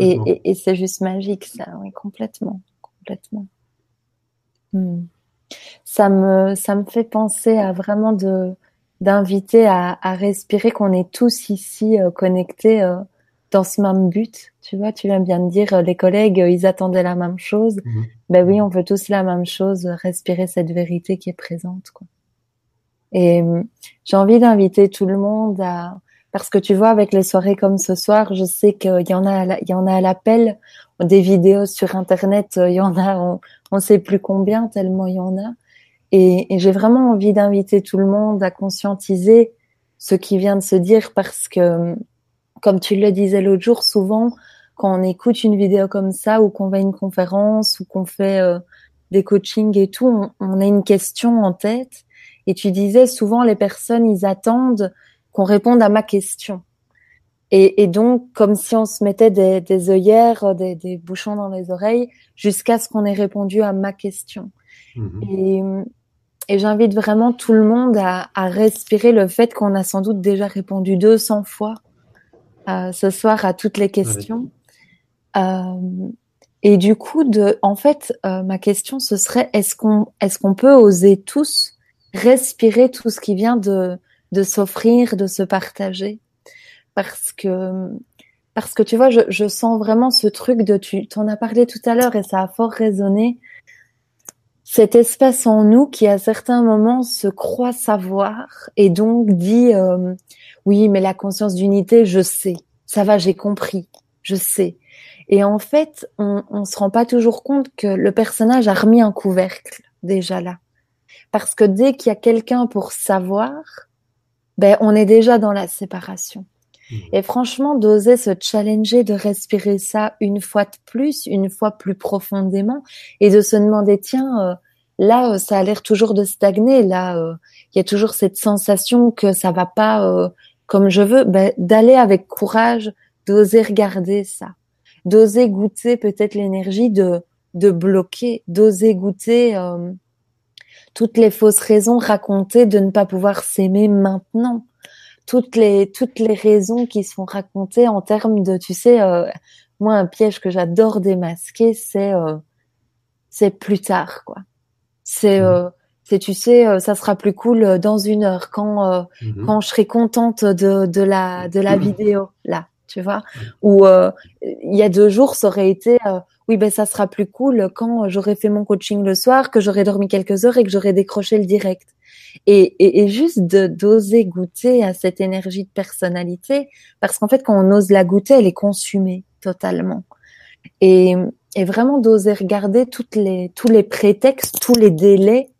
Et, et, c'est juste magique, ça, oui, complètement, complètement. Mmh. Ça me, ça me fait penser à vraiment de, d'inviter à, à respirer qu'on est tous ici euh, connectés euh, dans ce même but. Tu vois, tu viens bien de dire, euh, les collègues, ils attendaient la même chose. Mhm. Ben oui, on veut tous la même chose, respirer cette vérité qui est présente. Quoi. Et j'ai envie d'inviter tout le monde à, parce que tu vois, avec les soirées comme ce soir, je sais qu'il y en a, il y en a à l'appel, des vidéos sur Internet, il y en a, on, on sait plus combien, tellement il y en a. Et, j'ai vraiment envie d'inviter tout le monde à conscientiser ce qui vient de se dire parce que comme tu le disais l'autre jour, souvent quand on écoute une vidéo comme ça ou qu'on va à une conférence ou qu'on fait euh, des coachings et tout, on, a une question en tête. Et tu disais souvent les personnes, ils attendent qu'on réponde à ma question. Et, donc, comme si on se mettait des, des œillères, des, des, bouchons dans les oreilles, jusqu'à ce qu'on ait répondu à ma question. Mm-hmm. Et, et j'invite vraiment tout le monde à, à respirer le fait qu'on a sans doute déjà répondu 200 fois euh, ce soir à toutes les questions. Euh, et du coup, de, en fait, euh, ma question ce serait est-ce qu'on est-ce qu'on peut oser tous respirer tout ce qui vient de de s'offrir, de se partager, parce que parce que tu vois, je, je sens vraiment ce truc de tu t'en as parlé tout à l'heure et ça a fort résonné. Cet espace en nous qui à certains moments se croit savoir et donc dit euh, oui, mais la conscience d'unité, je sais. Ça va, j'ai compris. Je sais. Et en fait, on, on se rend pas toujours compte que le personnage a remis un couvercle déjà là. Parce que dès qu'il y a quelqu'un pour savoir, ben, on est déjà dans la séparation. Mmh. Et franchement, d'oser se challenger, de respirer ça une fois de plus, une fois plus profondément, et de se demander, tiens, euh, là, euh, ça a l'air toujours de stagner, là, euh, il y a toujours cette sensation que ça va pas comme je veux, ben, d'aller avec courage, d'oser regarder ça, d'oser goûter peut-être l'énergie de, de bloquer, d'oser goûter toutes les fausses raisons racontées de ne pas pouvoir s'aimer maintenant, toutes les toutes les raisons qui sont racontées en termes de, tu sais, euh, moi un piège que j'adore démasquer, c'est euh, c'est plus tard quoi. C'est mmh. c'est tu sais euh, ça sera plus cool euh, dans une heure quand euh, mhm. quand je serai contente de, de la de la vidéo là tu vois. Ou il y a deux jours ça aurait été oui ben ça sera plus cool quand j'aurai fait mon coaching le soir que j'aurai dormi quelques heures et que j'aurai décroché le direct et, et, et juste d'oser goûter à cette énergie de personnalité parce qu'en fait quand on ose la goûter elle est consumée totalement et et vraiment d'oser regarder toutes les tous les prétextes tous les délais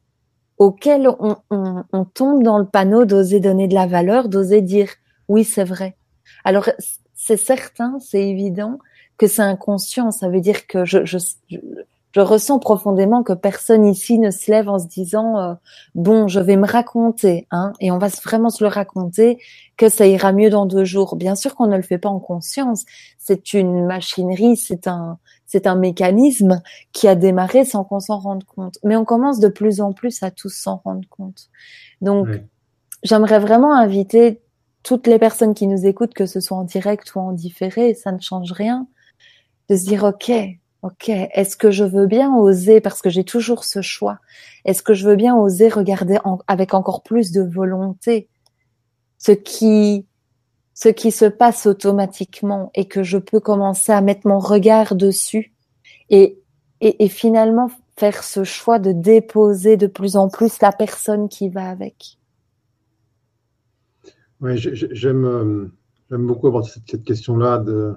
auquel on, on, on tombe dans le panneau d'oser donner de la valeur, d'oser dire oui, c'est vrai. Alors, c'est certain, c'est évident que c'est inconscient. Ça veut dire que je, je, je ressens profondément que personne ici ne se lève en se disant euh, bon, je vais me raconter, hein, et on va vraiment se le raconter que ça ira mieux dans deux jours. Bien sûr qu'on ne le fait pas en conscience. C'est une machinerie, c'est un, c'est un mécanisme qui a démarré sans qu'on s'en rende compte. Mais on commence de plus en plus à tous s'en rendre compte. Donc, j'aimerais vraiment inviter toutes les personnes qui nous écoutent, que ce soit en direct ou en différé, ça ne change rien, de se dire ok, ok, est-ce que je veux bien oser parce que j'ai toujours ce choix Est-ce que je veux bien oser regarder avec encore plus de volonté ce qui ce qui se passe automatiquement et que je peux commencer à mettre mon regard dessus et, et, finalement faire ce choix de déposer de plus en plus la personne qui va avec? Oui, j'aime euh, j'aime beaucoup cette, cette question-là de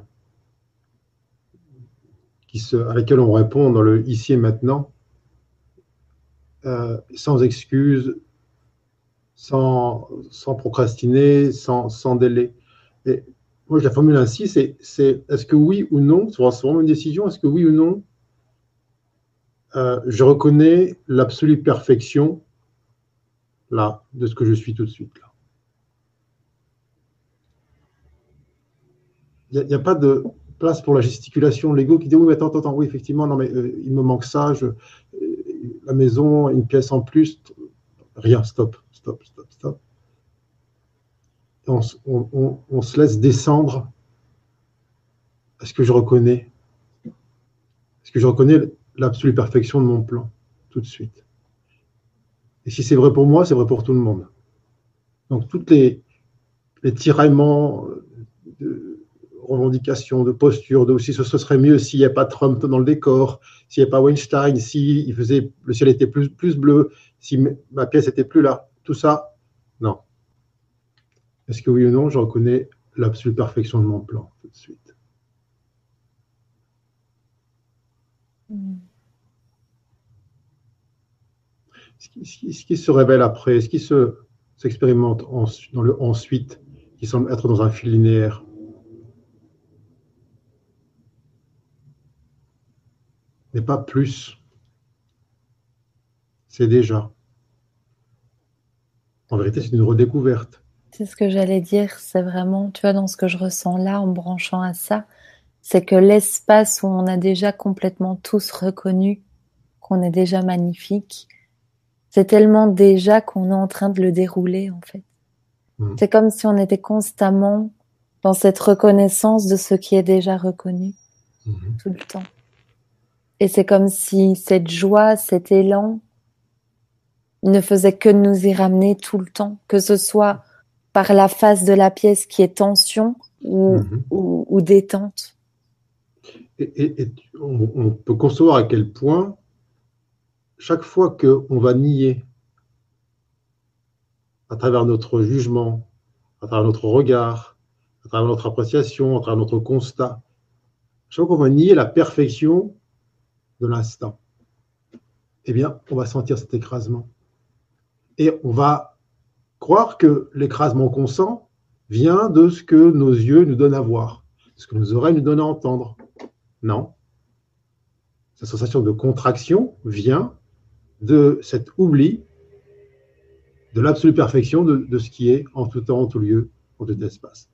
à laquelle on répond dans le ici et maintenant, euh, sans excuse, sans, sans procrastiner, sans, sans délai. Et moi, je la formule ainsi, c'est est, est-ce que oui ou non, c'est vraiment une décision, est-ce que oui ou non, euh, je reconnais l'absolue perfection là, de ce que je suis tout de suite là. Il n'y a, pas de place pour la gesticulation, l'ego qui dit oui, mais attends, attends, oui, effectivement, non, mais euh, il me manque ça, je, euh, la maison, une pièce en plus, rien, stop, stop, stop, stop. On, se laisse descendre. Est-ce que je reconnais Est-ce que je reconnais l'absolue perfection de mon plan tout de suite? Et si c'est vrai pour moi, c'est vrai pour tout le monde. Donc, toutes les, tiraillements de, revendications, de posture, de aussi ce, serait mieux s'il n'y a pas Trump dans le décor, s'il n'y a pas Weinstein, si il faisait, le ciel était plus, plus bleu, si ma pièce était plus là. Tout ça, non. Est-ce que oui ou non, je reconnais l'absolue perfection de mon plan tout de suite ce, qui, se révèle après, ce qui se s'expérimente dans le ensuite, qui semble être dans un fil linéaire, n'est pas plus. C'est déjà. En vérité, c'est une redécouverte. C'est ce que j'allais dire. C'est vraiment, tu vois, dans ce que je ressens là, en branchant à ça, c'est que l'espace où on a déjà complètement tous reconnu qu'on est déjà magnifique, c'est tellement déjà qu'on est en train de le dérouler, en fait. Mmh. C'est comme si on était constamment dans cette reconnaissance de ce qui est déjà reconnu, mmh. tout le temps. Et c'est comme si cette joie, cet élan ne faisait que nous y ramener tout le temps, que ce soit par la face de la pièce qui est tension ou, mhm. ou, détente. Et, on, peut concevoir à quel point chaque fois qu'on va nier à travers notre jugement, à travers notre regard, à travers notre appréciation, à travers notre constat, chaque fois qu'on va nier la perfection de l'instant, eh bien, on va sentir cet écrasement. Et on va croire que l'écrasement qu'on sent vient de ce que nos yeux nous donnent à voir, ce que nos oreilles nous donnent à entendre. Non. Cette sensation de contraction vient de cet oubli de l'absolue perfection de, ce qui est en tout temps, en tout lieu, en tout espace.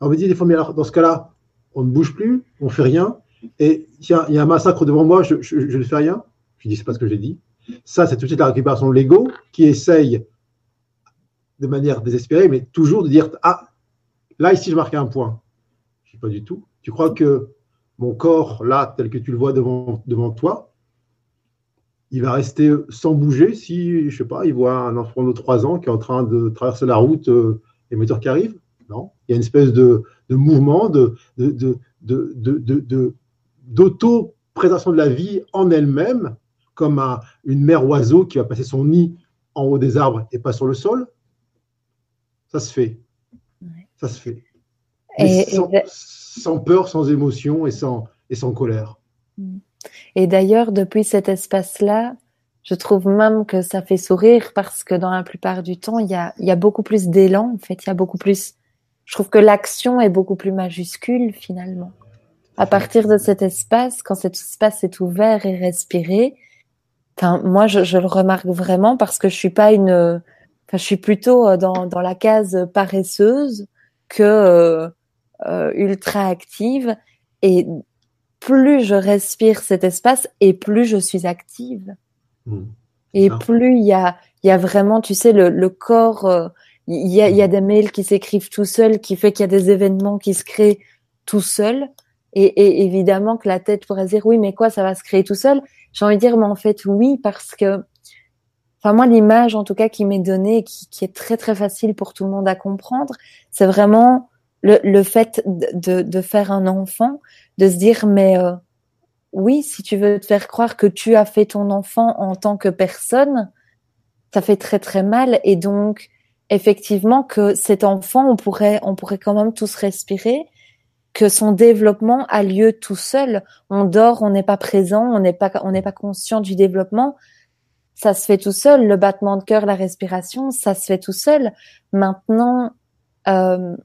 Alors on me des fois, mais alors dans ce cas-là, on ne bouge plus, on ne fait rien, et il y, a un massacre devant moi, je, ne fais rien. Je dis, c'est pas ce que j'ai dit. Ça, c'est tout de suite la récupération de l'ego qui essaye de manière désespérée, mais toujours de dire, ah, là, ici, je marque un point. Je dis pas du tout. Tu crois que mon corps, là, tel que tu le vois devant, devant toi, il va rester sans bouger si, je sais pas, il voit un enfant de 3 ans qui est en train de traverser la route, euh, les qui arrivent? Non. Il y a une espèce de, mouvement, de, de, de d'auto-présentation de la vie en elle-même, comme une mère oiseau qui va passer son nid en haut des arbres et pas sur le sol. Ça se fait. Ça se fait. sans, peur, sans émotion et sans, et sans colère. Mm. Et d'ailleurs, depuis cet espace-là, je trouve même que ça fait sourire parce que dans la plupart du temps, il y a, il y a beaucoup plus d'élan. En fait, il y a beaucoup plus. Je trouve que l'action est beaucoup plus majuscule finalement. À partir de cet espace, quand cet espace est ouvert et respiré, moi, je, je, le remarque vraiment parce que je suis pas une, je suis plutôt euh, dans, dans la case paresseuse que euh, euh, ultra active. Et plus je respire cet espace et plus je suis active. Mmh. Et plus il y a, il y a vraiment, tu sais, le, le corps, euh, il y, a, y a des mails qui s'écrivent tout seuls, qui fait qu'il y a des événements qui se créent tout seuls. Et, et, évidemment que la tête pourrait dire oui, mais quoi, ça va se créer tout seul? J'ai envie de dire, mais en fait oui, parce que, enfin moi l'image en tout cas qui m'est donnée, qui, qui est très très facile pour tout le monde à comprendre, c'est vraiment le, le fait de, de, faire un enfant, de se dire mais euh, oui, si tu veux te faire croire que tu as fait ton enfant en tant que personne, ça fait très très mal et donc effectivement que cet enfant, on pourrait on pourrait quand même tous respirer, que son développement a lieu tout seul. On dort, on n'est pas présent, on n'est pas on n'est pas conscient du développement. Ça se fait tout seul. Le battement de cœur, la respiration, ça se fait tout seul. Maintenant, euh,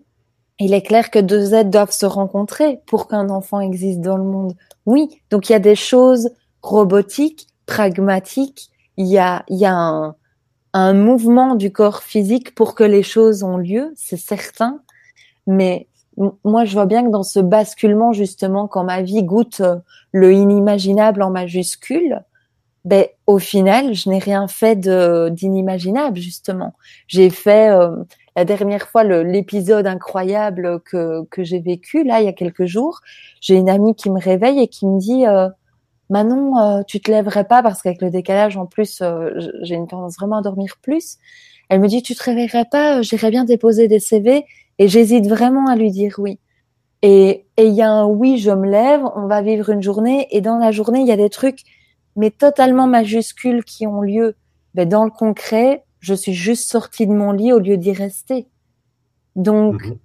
il est clair que deux êtres doivent se rencontrer pour qu'un enfant existe dans le monde. Oui, donc il y a des choses robotiques, pragmatiques. Il y a, il y a un, un mouvement du corps physique pour que les choses ont lieu, c'est certain. Mais moi, je vois bien que dans ce basculement, justement, quand ma vie goûte euh, le inimaginable en majuscule, ben, au final, je n'ai rien fait d'inimaginable, justement. J'ai fait euh, la dernière fois l'épisode incroyable que, que j'ai vécu là il y a quelques jours, j'ai une amie qui me réveille et qui me dit euh, Manon, euh, tu te lèverais pas parce qu'avec le décalage en plus, euh, j'ai une tendance vraiment à dormir plus. Elle me dit tu te réveillerais pas, j'irais bien déposer des CV et j'hésite vraiment à lui dire oui. Et il y a un oui, je me lève, on va vivre une journée et dans la journée il y a des trucs mais totalement majuscules qui ont lieu. Mais dans le concret, je suis juste sortie de mon lit au lieu d'y rester. Donc, mhm.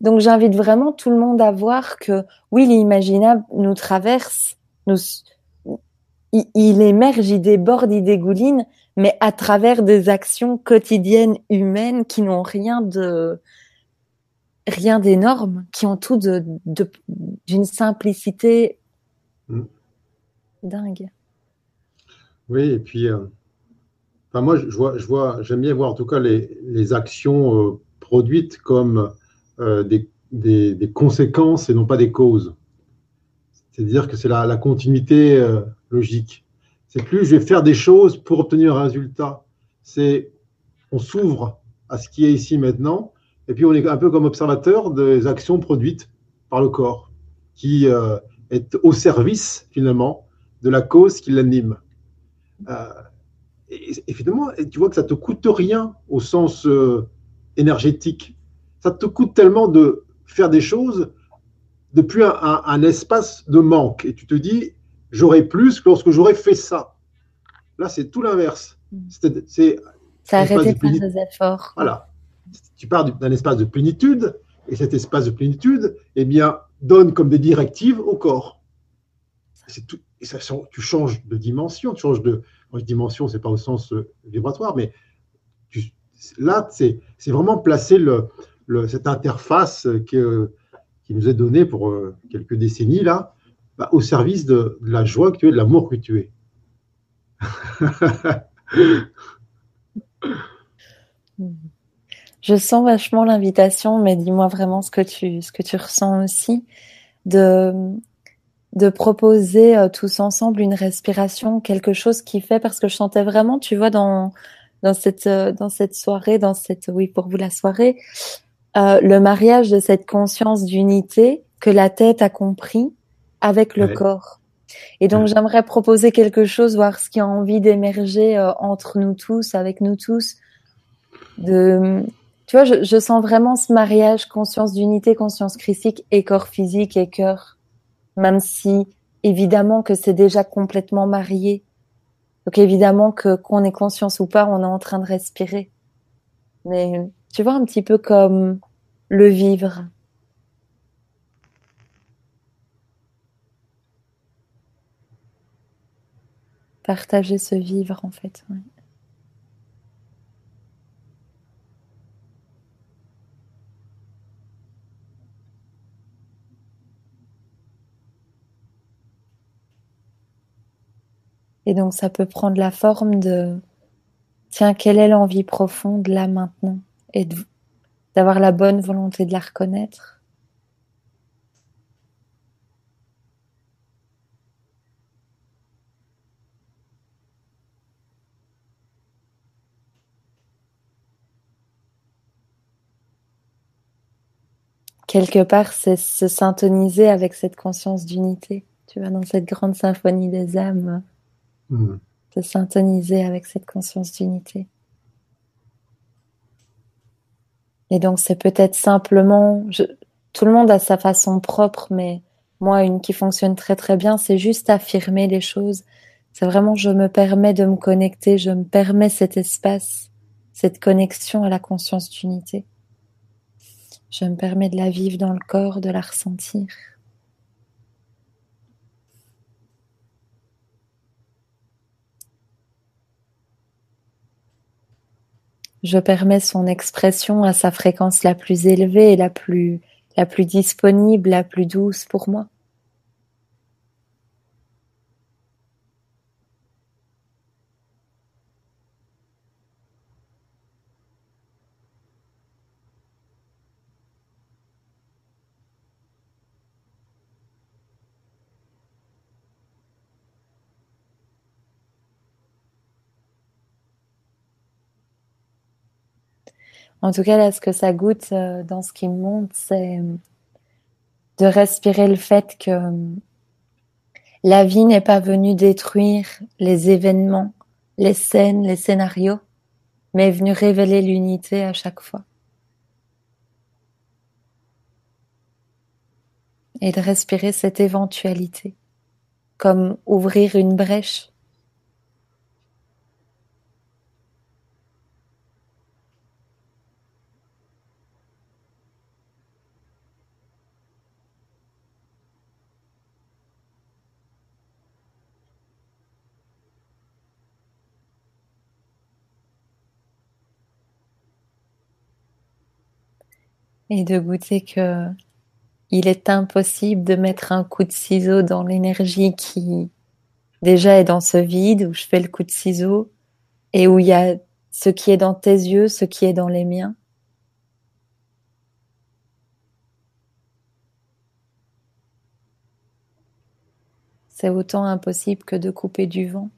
donc j'invite vraiment tout le monde à voir que oui, l'imaginable nous traverse, nous, il, émerge, il déborde, il dégouline, mais à travers des actions quotidiennes humaines qui n'ont rien de rien d'énorme, qui ont tout de d'une simplicité mhm. dingue. Oui, et puis euh, moi, je vois, je vois, j'aime bien voir en tout cas les, les actions euh, produites comme euh, des, des, des, conséquences et non pas des causes. C'est-à-dire que c'est la, la, continuité logique. C'est plus je vais faire des choses pour obtenir un résultat. C'est on s'ouvre à ce qui est ici maintenant, et puis on est un peu comme observateur des actions produites par le corps, qui est au service finalement de la cause qui l'anime. Euh, et, finalement, tu vois que ça te coûte rien au sens euh, énergétique. Ça te coûte tellement de faire des choses depuis un, espace de manque. Et tu te dis, j'aurai plus lorsque j'aurai fait ça. Là, c'est tout l'inverse. Mm. C'est ça arrêter de faire des efforts. Voilà. Tu pars d'un espace de plénitude, et cet espace de plénitude, eh bien, donne comme des directives au corps. Tout, et ça, tu changes de dimension, tu changes de, dimension, c'est pas au sens euh, vibratoire, mais là, c'est vraiment placer le, cette interface que, qui nous est donnée pour euh, quelques décennies, là, bah, au service de, la joie que tu es, de l'amour que tu es. Je sens vachement l'invitation, mais dis-moi vraiment ce que tu, ce que tu ressens aussi, de, proposer euh, tous ensemble une respiration, quelque chose qui fait parce que je sentais vraiment, tu vois, dans euh, cette soirée, dans cette oui pour vous la soirée, euh, le mariage de cette conscience d'unité que la tête a compris avec le corps. Et donc j'aimerais proposer quelque chose, voir ce qui a envie d'émerger entre nous tous, avec nous tous. De, tu vois, je, je sens vraiment ce mariage conscience d'unité, conscience christique et corps physique et cœur même si évidemment que c'est déjà complètement marié. Donc évidemment que qu'on ait conscience ou pas, on est en train de respirer. Mais tu vois un petit peu comme le vivre. Partager, ce vivre en fait. Et donc ça peut prendre la forme de, tiens, quelle est l'envie profonde là maintenant? Et d'avoir la bonne volonté de la reconnaître? Quelque part, c'est se syntoniser avec cette conscience d'unité. Tu vois, dans cette grande symphonie des âmes, mmh. se syntoniser avec cette conscience d'unité. Et donc, c'est peut-être simplement, tout le monde a sa façon propre, mais moi, une qui fonctionne très très bien, c'est juste affirmer les choses. C'est vraiment, je me permets de me connecter, je me permets cet espace, cette connexion à la conscience d'unité. Je me permets de la vivre dans le corps, de la ressentir. Je permets son expression à sa fréquence la plus élevée la plus, la plus disponible, la plus douce pour moi. En tout cas, là, ce que ça goûte euh, dans ce qui me monte, c'est euh, de respirer le fait que euh, la vie n'est pas venue détruire les événements, les scènes, les scénarios, mais est venue révéler l'unité à chaque fois. Et de respirer cette éventualité, comme ouvrir une brèche et de goûter que il est impossible de mettre un coup de ciseau dans l'énergie qui déjà est dans ce vide où je fais le coup de ciseau et où il y a ce qui est dans tes yeux, ce qui est dans les miens. C'est autant impossible que de couper du vent.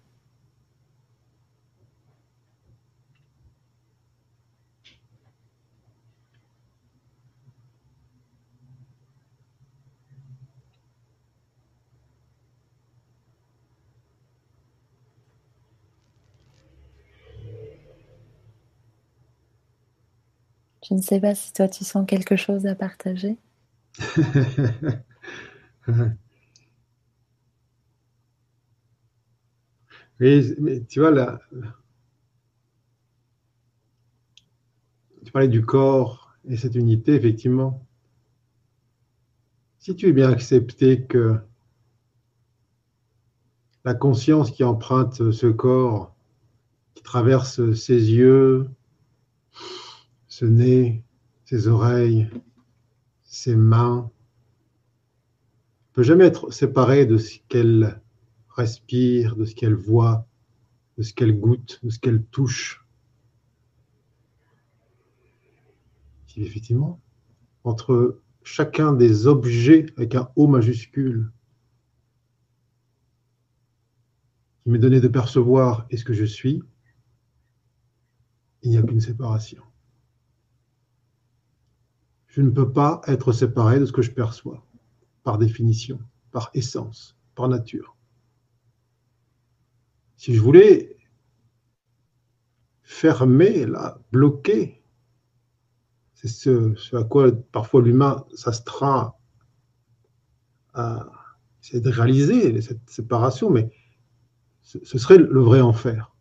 Je ne sais pas si toi tu sens quelque chose à partager. oui, mais tu vois, là, tu parlais du corps et cette unité, effectivement. Si tu es bien accepté que la conscience qui emprunte ce corps, qui traverse ses yeux, ce nez, ses oreilles, ses mains, ne peut jamais être séparé de ce qu'elle respire, de ce qu'elle voit, de ce qu'elle goûte, de ce qu'elle touche. Effectivement, entre chacun des objets avec un O majuscule qui m'est donné de percevoir est ce que je suis, il n'y a qu'une séparation je ne peux pas être séparé de ce que je perçois, par définition, par essence, par nature. Si je voulais fermer, bloquer, c'est ce, à quoi parfois l'humain s'astreint à de réaliser cette séparation, mais ce serait le vrai enfer.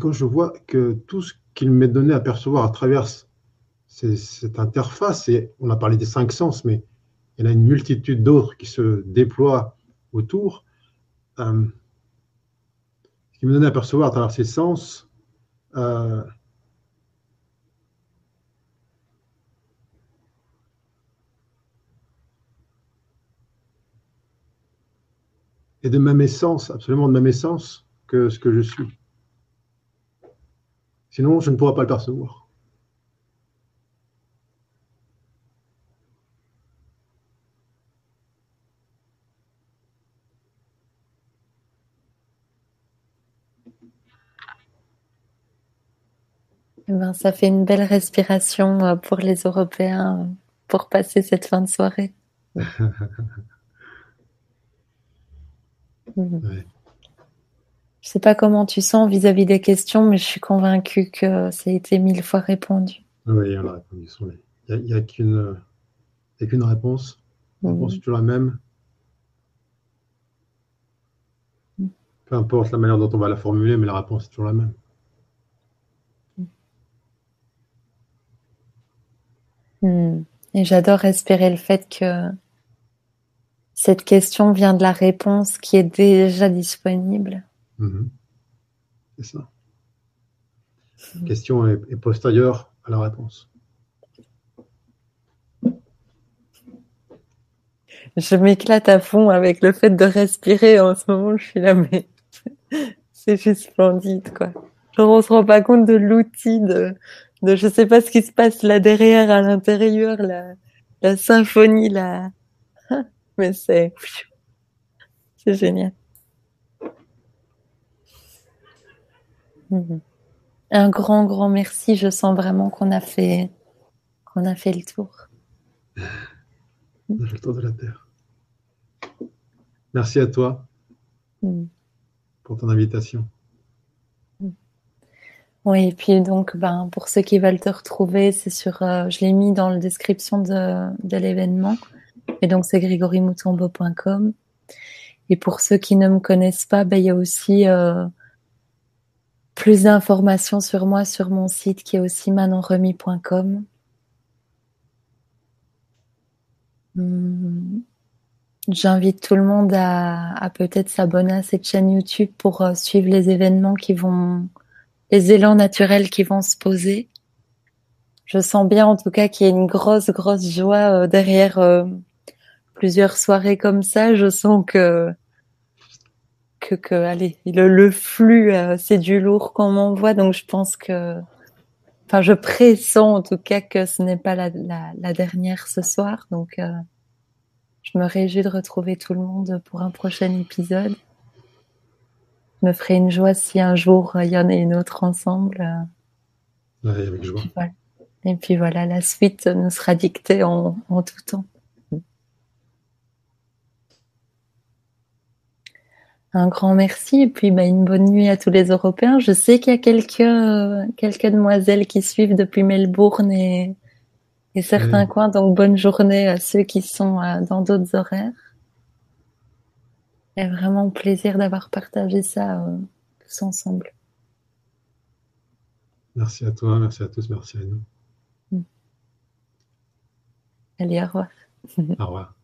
quand je vois que tout ce qu'il m'est donné à percevoir à travers cette interface, et on a parlé des cinq sens, mais il y en a une multitude d'autres qui se déploient autour, euh, ce qui me donne à percevoir à travers ces sens, euh, et de même essence, absolument de même essence que ce que je suis. Sinon, je ne pourrai pas le percevoir. Eh ben, ça fait une belle respiration euh, pour les Européens euh, pour passer cette fin de soirée. Mhm. Je sais pas comment tu sens vis-à-vis des questions, mais je suis convaincue que ça a été mille fois répondu. Oui, on a répondu. Il n'y a, qu'une réponse. La réponse est toujours la même. Mhm. Peu importe la manière dont on va la formuler, mais la réponse est toujours la même. Hmm. Et j'adore respirer le fait que cette question vient de la réponse qui est déjà disponible. Mhm. C'est ça. La question est, postérieure à la réponse. Je m'éclate à fond avec le fait de respirer en ce moment. Je suis là, mais c'est juste splendide, quoi. Genre, on se rend pas compte de l'outil de, de je sais pas ce qui se passe là derrière à l'intérieur la, la symphonie là mais c'est c'est génial mhm. un grand grand merci je sens vraiment qu'on a fait qu'on a fait le tour le tour de la terre merci à toi mhm. pour ton invitation oui, et puis donc, ben, pour ceux qui veulent te retrouver, c'est sur, euh, je l'ai mis dans la description de, de l'événement. Et donc, c'est grégorimoutombo.com. Et pour ceux qui ne me connaissent pas, ben, il y a aussi euh, plus d'informations sur moi sur mon site qui est aussi manonremy.com. Hmm. J'invite tout le monde à, à peut-être s'abonner à cette chaîne YouTube pour euh, suivre les événements qui vont les élans naturels qui vont se poser. Je sens bien en tout cas qu'il y a une grosse, grosse joie euh, derrière euh, plusieurs soirées comme ça. Je sens que que, que allez, le, le flux, euh, c'est du lourd qu'on m'envoie, donc je pense que, enfin, je pressens en tout cas que ce n'est pas la, la, la, dernière ce soir, donc je me réjouis de retrouver tout le monde pour un prochain épisode me ferait une joie si un jour il y en a une autre ensemble. Ouais, avec joie. Et puis voilà, la suite nous sera dictée en, en tout temps. Un grand merci et puis bah, une bonne nuit à tous les Européens. Je sais qu'il y a quelques quelques demoiselles qui suivent depuis Melbourne et, et certains coins, donc bonne journée à ceux qui sont euh, dans d'autres horaires. C'est vraiment plaisir d'avoir partagé ça euh, tous ensemble. Merci à toi, merci à tous, merci à nous. Allez, au revoir. Au revoir.